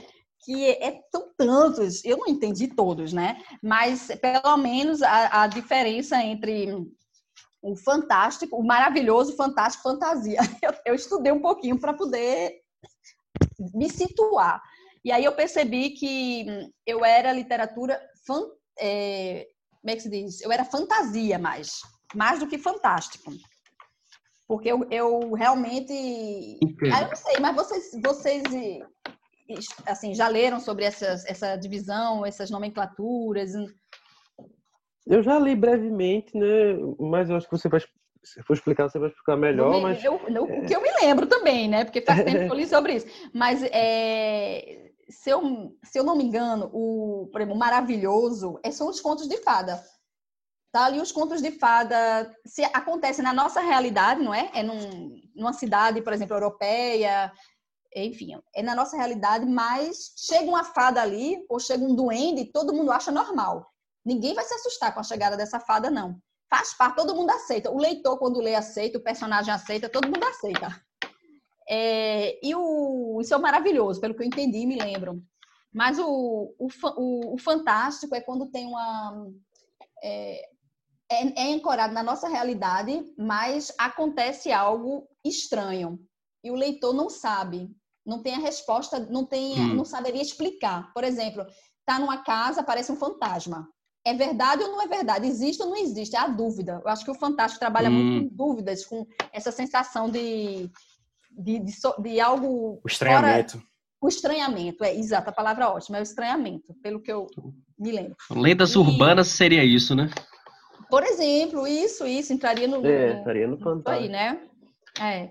E: Que é, são tantos, eu não entendi todos, né? Mas pelo menos a, a diferença entre o fantástico, o maravilhoso, fantástico, fantasia. Eu, eu estudei um pouquinho para poder me situar. E aí eu percebi que eu era literatura, fan, é, como é que se diz? Eu era fantasia mais, mais do que fantástico. Porque eu, eu realmente. Ah, eu não sei, mas vocês, vocês assim, já leram sobre essas, essa divisão, essas nomenclaturas?
B: Eu já li brevemente, né? Mas eu acho que você vai, se for explicar, você vai explicar melhor. Me, mas...
E: Eu, eu, o que eu me lembro também, né? Porque faz tempo que eu li sobre isso. Mas é, se, eu, se eu não me engano, o, por exemplo, o maravilhoso é, são os contos de fada. Tá ali os contos de fada se acontecem na nossa realidade, não é? É num, numa cidade, por exemplo, europeia, enfim, é na nossa realidade, mas chega uma fada ali, ou chega um duende, todo mundo acha normal. Ninguém vai se assustar com a chegada dessa fada, não. Faz parte, todo mundo aceita. O leitor, quando lê, aceita, o personagem aceita, todo mundo aceita. É, e o, isso é maravilhoso, pelo que eu entendi me lembro. Mas o, o, o, o, fantástico é quando tem uma. É, é, é ancorado na nossa realidade, mas acontece algo estranho. E o leitor não sabe, não tem a resposta, não, tem, hum. não saberia explicar. Por exemplo, está numa casa, aparece um fantasma é verdade ou não é verdade? Existe ou não existe? É a dúvida. Eu acho que o Fantástico trabalha hum. muito com dúvidas, com essa sensação de, de, de, de algo.
A: O estranhamento. Fora...
E: O estranhamento, é exato, a palavra ótima, é o estranhamento, pelo que eu me lembro.
C: Lendas e... urbanas seria isso, né?
E: Por exemplo, isso, isso, entraria no.
B: É, entraria no fantástico. Aí,
E: né? É.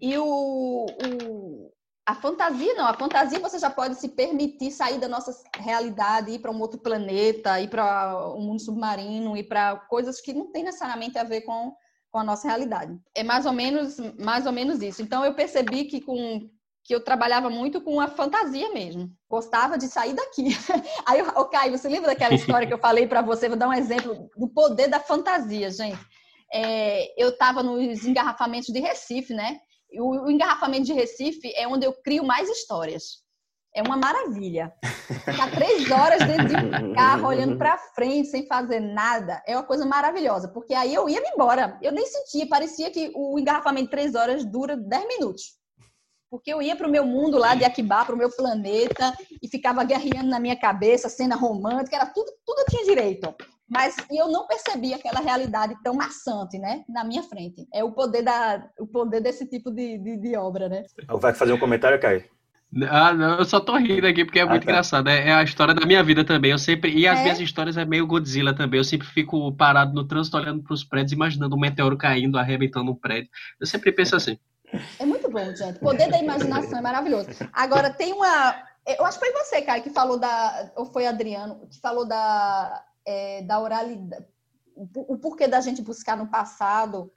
E: E o, o, a fantasia não, a fantasia você já pode se permitir sair da nossa realidade, ir para um outro planeta, ir para um mundo submarino, ir para coisas que não tem necessariamente a ver com, com a nossa realidade. É mais ou menos mais ou menos isso. Então eu percebi que com que eu trabalhava muito com a fantasia mesmo. Gostava de sair daqui. Aí, o Caio, você lembra daquela história que eu falei para você? Vou dar um exemplo do poder da fantasia, gente. É, eu estava nos engarrafamentos de Recife, né? o, o engarrafamento de Recife é onde eu crio mais histórias. É uma maravilha. Ficar três horas dentro de um carro, olhando para frente, sem fazer nada, é uma coisa maravilhosa. Porque aí eu ia me embora. Eu nem sentia, parecia que o engarrafamento de três horas dura dez minutos. Porque eu ia para o meu mundo lá de Aquibá, para o meu planeta, e ficava guerreando na minha cabeça, cena romântica, era tudo, tudo eu tinha direito mas eu não percebi aquela realidade tão maçante, né, na minha frente. É o poder da, o poder desse tipo de, de, de obra, né?
A: Vai fazer um comentário, Caio?
C: Ah, não, eu só tô rindo aqui porque é ah, muito tá. engraçado. É, é, a história da minha vida também. Eu sempre e as é? minhas histórias é meio Godzilla também. Eu sempre fico parado no trânsito olhando para os prédios, imaginando um meteoro caindo, arrebentando um prédio. Eu sempre penso assim.
E: É muito bom, gente. O poder da imaginação é maravilhoso. Agora tem uma, eu acho que foi você, Caio, que falou da, ou foi Adriano, que falou da é, da oralidade, o porquê da gente buscar no passado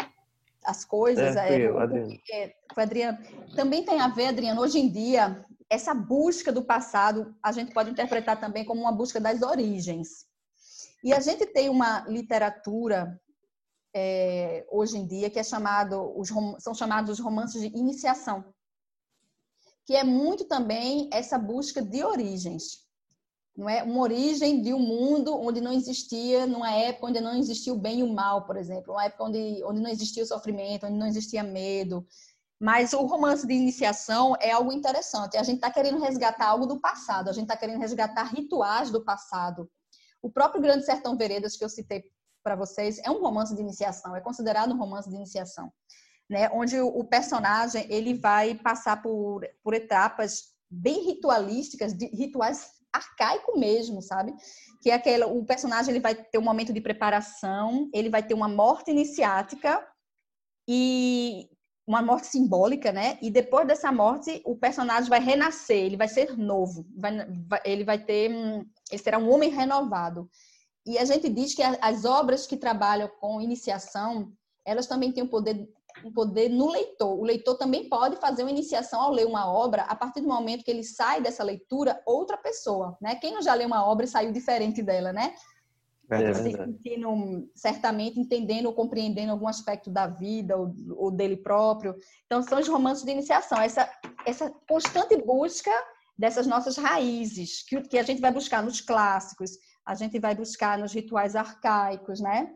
E: as coisas.
B: É, é, eu, Adriano.
E: Porquê, foi Adriano. Também tem a ver, Adriano, hoje em dia, essa busca do passado, a gente pode interpretar também como uma busca das origens. E a gente tem uma literatura é, hoje em dia que é chamado, os, são chamados os romances de iniciação, que é muito também essa busca de origens não é uma origem de um mundo onde não existia, numa época onde não existia o bem e o mal, por exemplo, uma época onde, onde não existia o sofrimento, onde não existia medo. Mas o romance de iniciação é algo interessante. A gente está querendo resgatar algo do passado, a gente está querendo resgatar rituais do passado. O próprio Grande Sertão Veredas, que eu citei para vocês, é um romance de iniciação, é considerado um romance de iniciação. Né? Onde o personagem ele vai passar por, por etapas bem ritualísticas, de, rituais arcaico mesmo, sabe? Que é aquele, o personagem ele vai ter um momento de preparação, ele vai ter uma morte iniciática e uma morte simbólica, né? E depois dessa morte, o personagem vai renascer, ele vai ser novo, vai, vai, ele vai ter, ele será um homem renovado. E a gente diz que as obras que trabalham com iniciação, elas também têm o poder, um poder no leitor. O leitor também pode fazer uma iniciação ao ler uma obra a partir do momento que ele sai dessa leitura outra pessoa, né? Quem não já leu uma obra e saiu diferente dela, né? É se sentindo, certamente, entendendo ou compreendendo algum aspecto da vida ou, ou, dele próprio. Então, são os romances de iniciação, essa, essa constante busca dessas nossas raízes, que, que a gente vai buscar nos clássicos, a gente vai buscar nos rituais arcaicos, né?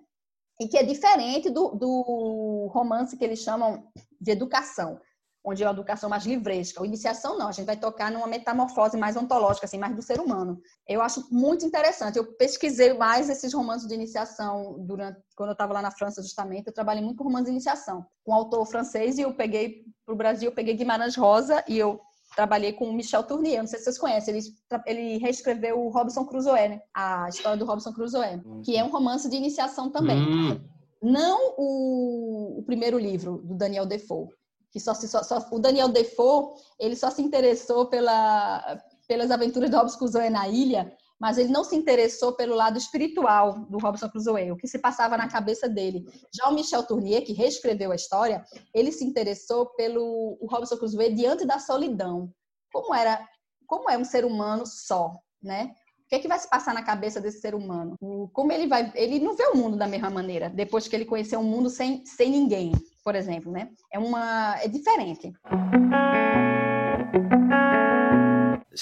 E: E que é diferente do, do romance que eles chamam de educação onde é uma educação mais livresca. A iniciação não, a gente vai tocar numa metamorfose mais ontológica, assim, mais do ser humano. Eu acho muito interessante. Eu pesquisei mais esses romances de iniciação durante quando eu estava lá na França, justamente. Eu trabalhei muito com romances de iniciação, com um autor francês e eu peguei para o Brasil, eu peguei Guimarães Rosa e eu trabalhei com o Michel Tournier, não sei se vocês conhecem, ele, ele reescreveu o Robson Crusoe, né? a história do Robson Crusoe, que é um romance de iniciação também. Hum. Não o, o primeiro livro do Daniel Defoe, que só, se, só, só, o Daniel Defoe, ele só se interessou pela, pelas aventuras do Robson Crusoe na ilha, mas ele não se interessou pelo lado espiritual do Robson Crusoe, o que se passava na cabeça dele. Já o Michel Tournier, que reescreveu a história, ele se interessou pelo o Robson Crusoe diante da solidão. Como era, como é um ser humano só, né? O que é que vai se passar na cabeça desse ser humano? Como ele vai, ele não vê o mundo da mesma maneira depois que ele conheceu um mundo sem, sem ninguém por exemplo, né? É uma é diferente.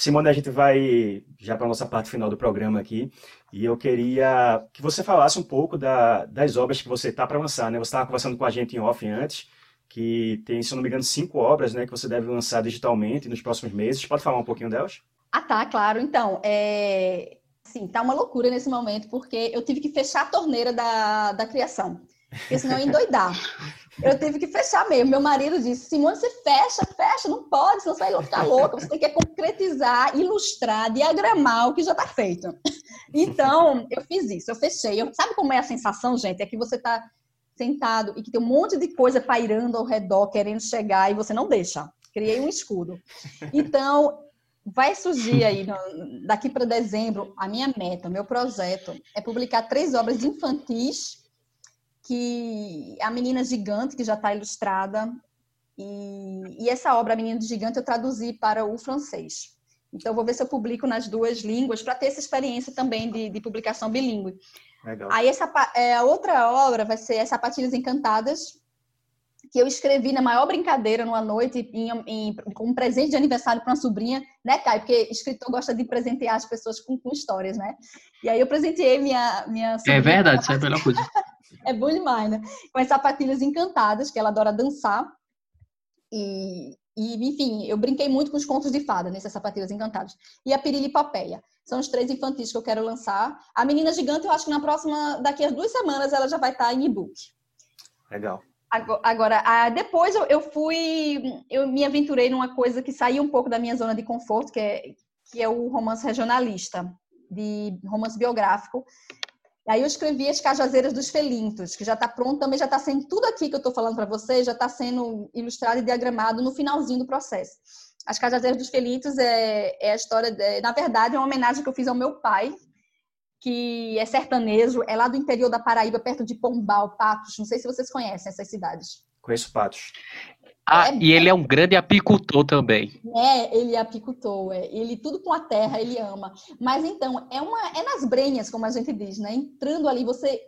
A: Simone, a gente vai já para a nossa parte final do programa aqui, e eu queria que você falasse um pouco da, das obras que você está para lançar, né? Você estava conversando com a gente em off antes, que tem, se não me engano, cinco obras, né, que você deve lançar digitalmente nos próximos meses. Pode falar um pouquinho delas?
E: Ah, tá, claro. Então, é... Sim, tá uma loucura nesse momento, porque eu tive que fechar a torneira da, da criação, porque senão eu ia endoidar. Eu tive que fechar mesmo. Meu marido disse: Simone, você fecha, fecha, não pode, senão você vai ficar louca. Você tem que concretizar, ilustrar, diagramar o que já está feito. Então, eu fiz isso, eu fechei. Eu, sabe como é a sensação, gente? É que você está sentado e que tem um monte de coisa pairando ao redor, querendo chegar, e você não deixa. Criei um escudo. Então, vai surgir aí, daqui para dezembro, a minha meta, o meu projeto é publicar três obras infantis que a Menina Gigante, que já está ilustrada, e, e, essa obra, a Menina Gigante, eu traduzi para o francês. Então, vou ver se eu publico nas duas línguas, para ter essa experiência também de, de publicação bilíngue. Legal. Aí, essa, é, a outra obra vai ser As Sapatilhas Encantadas, que eu escrevi na maior brincadeira numa noite, em, em, com um presente de aniversário para uma sobrinha, né, Caio? Porque escritor gosta de presentear as pessoas com, com histórias, né? E aí eu presenteei minha, minha
C: sobrinha. É verdade, isso é a melhor coisa.
E: é bom demais, né? Com as sapatilhas encantadas, que ela adora dançar. E, e, enfim, eu brinquei muito com os contos de fada nessas sapatilhas encantadas. E a Pirilipopeia. São os três infantis que eu quero lançar. A Menina Gigante, eu acho que na próxima, daqui a duas semanas, ela já vai estar em e-book.
A: Legal.
E: Agora, depois eu fui, eu me aventurei numa coisa que saiu um pouco da minha zona de conforto, que é, que é o romance regionalista, de romance biográfico, Aí eu escrevi As Cajazeiras dos Felintos, que já está pronto, também já está sendo tudo aqui que eu estou falando para vocês, já está sendo ilustrado e diagramado no finalzinho do processo. As Cajazeiras dos Felintos é, é a história, de, na verdade, é uma homenagem que eu fiz ao meu pai, que é sertanejo, é lá do interior da Paraíba, perto de Pombal, Patos. Não sei se vocês conhecem essas cidades.
A: Conheço Patos.
C: Ah, é, e ele é um grande apicultor também.
E: É, ele é apicultor, é. ele tudo com a terra, ele ama. Mas então, é uma é nas brenhas, como a gente diz, né? Entrando ali, você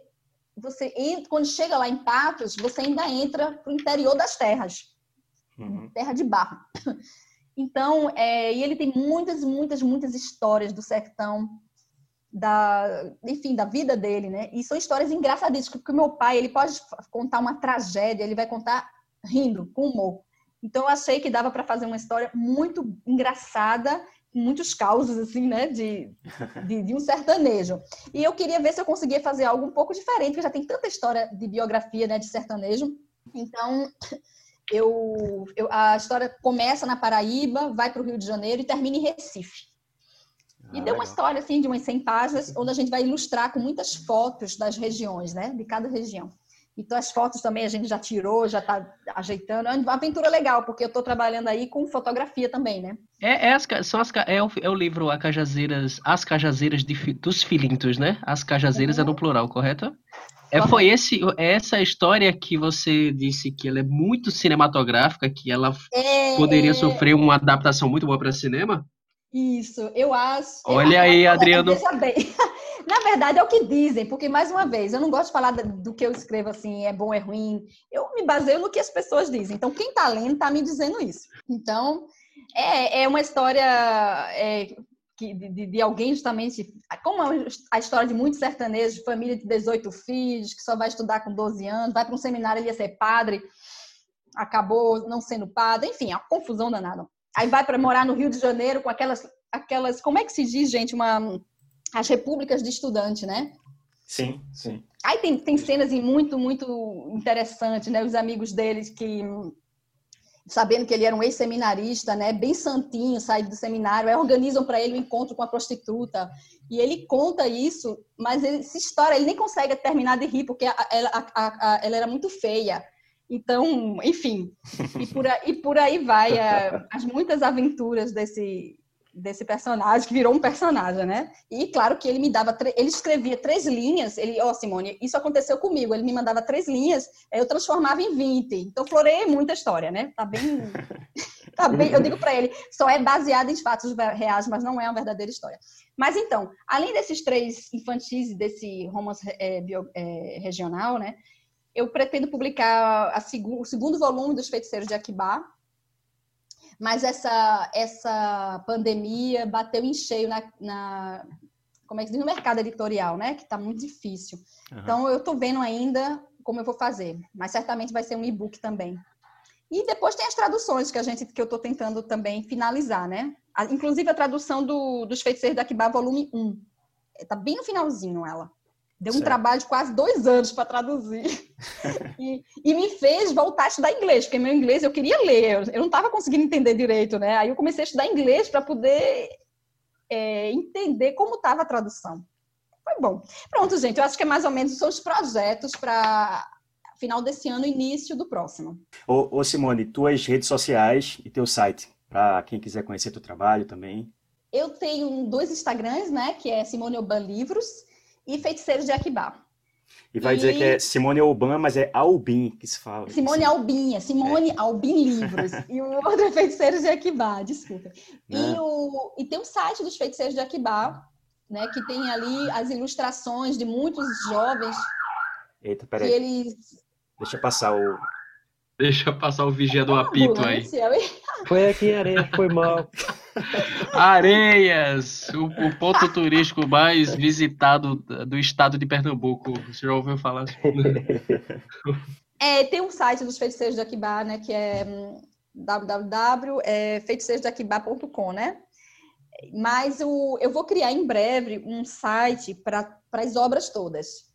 E: você entra, quando chega lá em Patos, você ainda entra para o interior das terras. Uhum. Terra de barro. Então, é, e ele tem muitas, muitas, muitas histórias do sertão, da, enfim, da vida dele, né? E são histórias engraçadíssimas, porque o meu pai, ele pode contar uma tragédia, ele vai contar rindo, com humor. Então eu achei que dava para fazer uma história muito engraçada, com muitos causos assim, né, de, de, de, um sertanejo. E eu queria ver se eu conseguia fazer algo um pouco diferente, porque já tem tanta história de biografia, né, de sertanejo. Então eu, eu a história começa na Paraíba, vai para o Rio de Janeiro e termina em Recife. E ah, deu uma história assim de umas 100 páginas, onde a gente vai ilustrar com muitas fotos das regiões, né, de cada região. Então, as fotos também a gente já tirou, já está ajeitando. É uma aventura legal, porque eu estou trabalhando aí com fotografia também, né?
C: É, é, as, são as, é, o, é o livro a Cajazeiras, As Cajazeiras de, dos Filintos, né? As Cajazeiras uhum. é no plural, correto? É, foi esse, é essa história que você disse que ela é muito cinematográfica, que ela é... poderia sofrer uma adaptação muito boa para cinema?
E: Isso, eu acho.
C: Olha
E: eu,
C: aí, Adriano.
E: Veja bem. Na verdade, é o que dizem, porque, mais uma vez, eu não gosto de falar do que eu escrevo assim, é bom, é ruim. Eu me baseio no que as pessoas dizem. Então, quem está lendo está me dizendo isso. Então, é, é uma história é, de, de, de, alguém justamente. Como a história de muitos sertanejos, família de 18 filhos, que só vai estudar com 12 anos, vai para um seminário, ele ia ser padre, acabou não sendo padre, enfim, é uma confusão danada. Aí vai para morar no Rio de Janeiro com aquelas, aquelas, como é que se diz, gente, uma as repúblicas de estudante, né?
A: Sim, sim.
E: Aí tem, tem cenas muito, muito interessantes, né? Os amigos deles que, sabendo que ele era um ex-seminarista, né? Bem santinho, saído do seminário, aí organizam para ele um encontro com a prostituta. E ele conta isso, mas ele, essa história ele nem consegue terminar de rir, porque ela, a, a, a, ela era muito feia. Então, enfim, e por aí, e por aí vai é, as muitas aventuras desse, desse personagem, que virou um personagem, né? E claro que ele me dava, ele escrevia três linhas, ele, ó, oh, Simone, isso aconteceu comigo, ele me mandava três linhas, eu transformava em 20. Então, florei muita história, né? Tá bem. tá bem eu digo para ele, só é baseado em fatos reais, mas não é uma verdadeira história. Mas então, além desses três infantis desse romance é, bio, é, regional, né? Eu pretendo publicar seg o segundo volume dos Feiticeiros de Aquibá, mas essa, essa pandemia bateu em cheio na, na como é que diz, no mercado editorial, né? Que está muito difícil. Uhum. Então, eu estou vendo ainda como eu vou fazer, mas certamente vai ser um e-book também. E depois tem as traduções que a gente que eu estou tentando também finalizar, né? Inclusive a tradução do, dos Feiticeiros da Aquibá, volume 1. Está bem no finalzinho ela. Deu um certo. trabalho de quase dois anos para traduzir. e, e, me fez voltar a estudar inglês, porque meu inglês eu queria ler, eu não estava conseguindo entender direito, né? Aí eu comecei a estudar inglês para poder é, entender como estava a tradução. Foi bom. Pronto, gente, eu acho que é mais ou menos são os projetos para final desse ano, início do próximo.
A: Ô, ô Simone, tuas redes sociais e teu site, para quem quiser conhecer teu trabalho também.
E: Eu tenho dois Instagrams, né? Que é Simone Oban Livros e Feiticeiros de Aquibá.
A: E vai e... dizer que é Simone Albin, mas é Albin que se fala.
E: Simone Albin, é Simone é. Albin Livros. e o outro é Feiticeiros de Aquibá, desculpa. E, né? o... e tem o site dos Feiticeiros de Aquibá, né, que tem ali as ilustrações de muitos jovens.
A: Eita, peraí.
E: eles...
A: Deixa eu passar o,
C: Deixa passar o vigia do apito aí.
B: Foi aqui em Areias, foi mal.
C: Areias, o, o, ponto turístico mais visitado do estado de Pernambuco. Você já ouviu falar?
E: É, tem um site dos feiticeiros de Aquibá, né, que é hum, www.feiticeirosdeaquibá.com, né? Mas o, eu vou criar em breve um site para as obras todas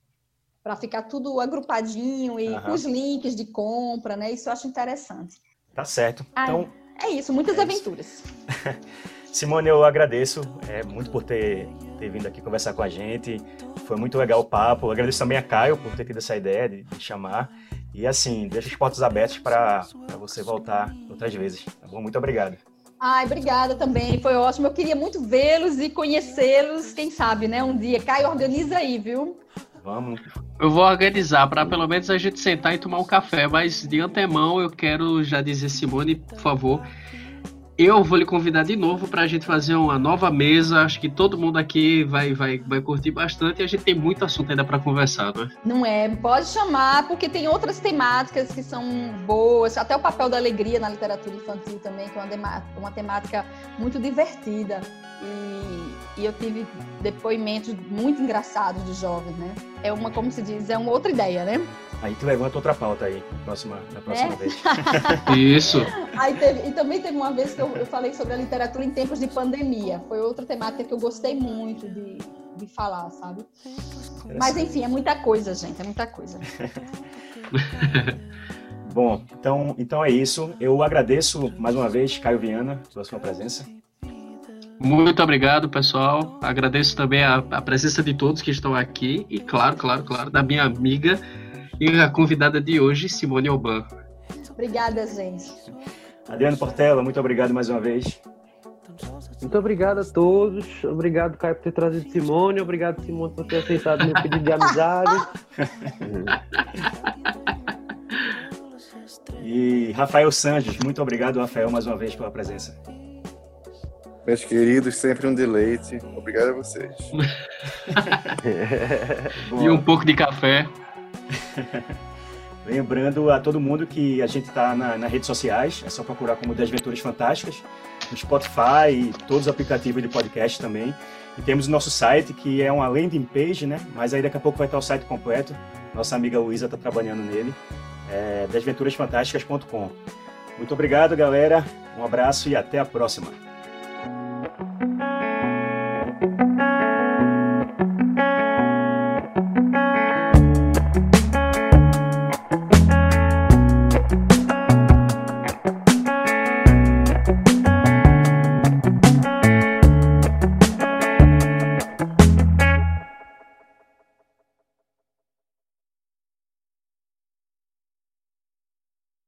E: para ficar tudo agrupadinho e com os links de compra, né? Isso eu acho interessante.
A: Tá certo. Então,
E: é isso, muitas é aventuras.
A: Isso. Simone, eu agradeço é, muito por ter, ter vindo aqui conversar com a gente. Foi muito legal o papo. Eu agradeço também a Caio por ter tido essa ideia de, de chamar. E assim, deixa as portas abertas para você voltar outras vezes. Tá bom? Muito obrigado.
E: Ai, obrigada também. Foi ótimo. Eu queria muito vê-los e conhecê-los. Quem sabe, né? Um dia. Caio, organiza aí, viu?
A: Vamos.
C: Eu vou organizar para pelo menos a gente sentar e tomar um café, mas de antemão eu quero já dizer, Simone, por favor, eu vou lhe convidar de novo para a gente fazer uma nova mesa. Acho que todo mundo aqui vai, vai, vai curtir bastante e a gente tem muito assunto ainda para conversar, não é?
E: Não é? Pode chamar, porque tem outras temáticas que são boas. Até o papel da alegria na literatura infantil também, que é uma, uma temática muito divertida. E, e eu tive depoimentos muito engraçados de jovens, né? É uma, como se diz, é uma outra ideia, né?
A: Aí tu levanta outra pauta aí, na próxima, na próxima é? vez.
C: Isso.
E: Aí teve, e também teve uma vez que eu, eu, falei sobre a literatura em tempos de pandemia. Foi outra temática que eu gostei muito de, de falar, sabe? Mas enfim, é muita coisa, gente, é muita coisa.
A: Bom, então, então é isso. Eu agradeço mais uma vez, Caio Viana, pela sua presença.
C: Muito obrigado, pessoal. Agradeço também a, a, presença de todos que estão aqui e, claro, claro, claro, da minha amiga e a convidada de hoje, Simone Oban.
E: Obrigada, gente.
A: Adriano Portela, muito obrigado mais uma vez.
B: Muito obrigado a todos. Obrigado, Caio, por ter trazido Simone. Obrigado, Simone, por ter aceitado meu pedido de amizade.
A: e Rafael Santos, muito obrigado, Rafael, mais uma vez pela presença.
D: Meus queridos, sempre um deleite. Obrigado a vocês.
C: e um pouco de café.
A: Lembrando a todo mundo que a gente está na, nas redes sociais, é só procurar como Desventuras Fantásticas, no Spotify e todos os aplicativos de podcast também. E temos o nosso site, que é uma landing page, né? Mas aí daqui a pouco vai estar o site completo. Nossa amiga Luísa está trabalhando nele. É desventurasfantásticas.com. Muito obrigado, galera. Um abraço e até a próxima.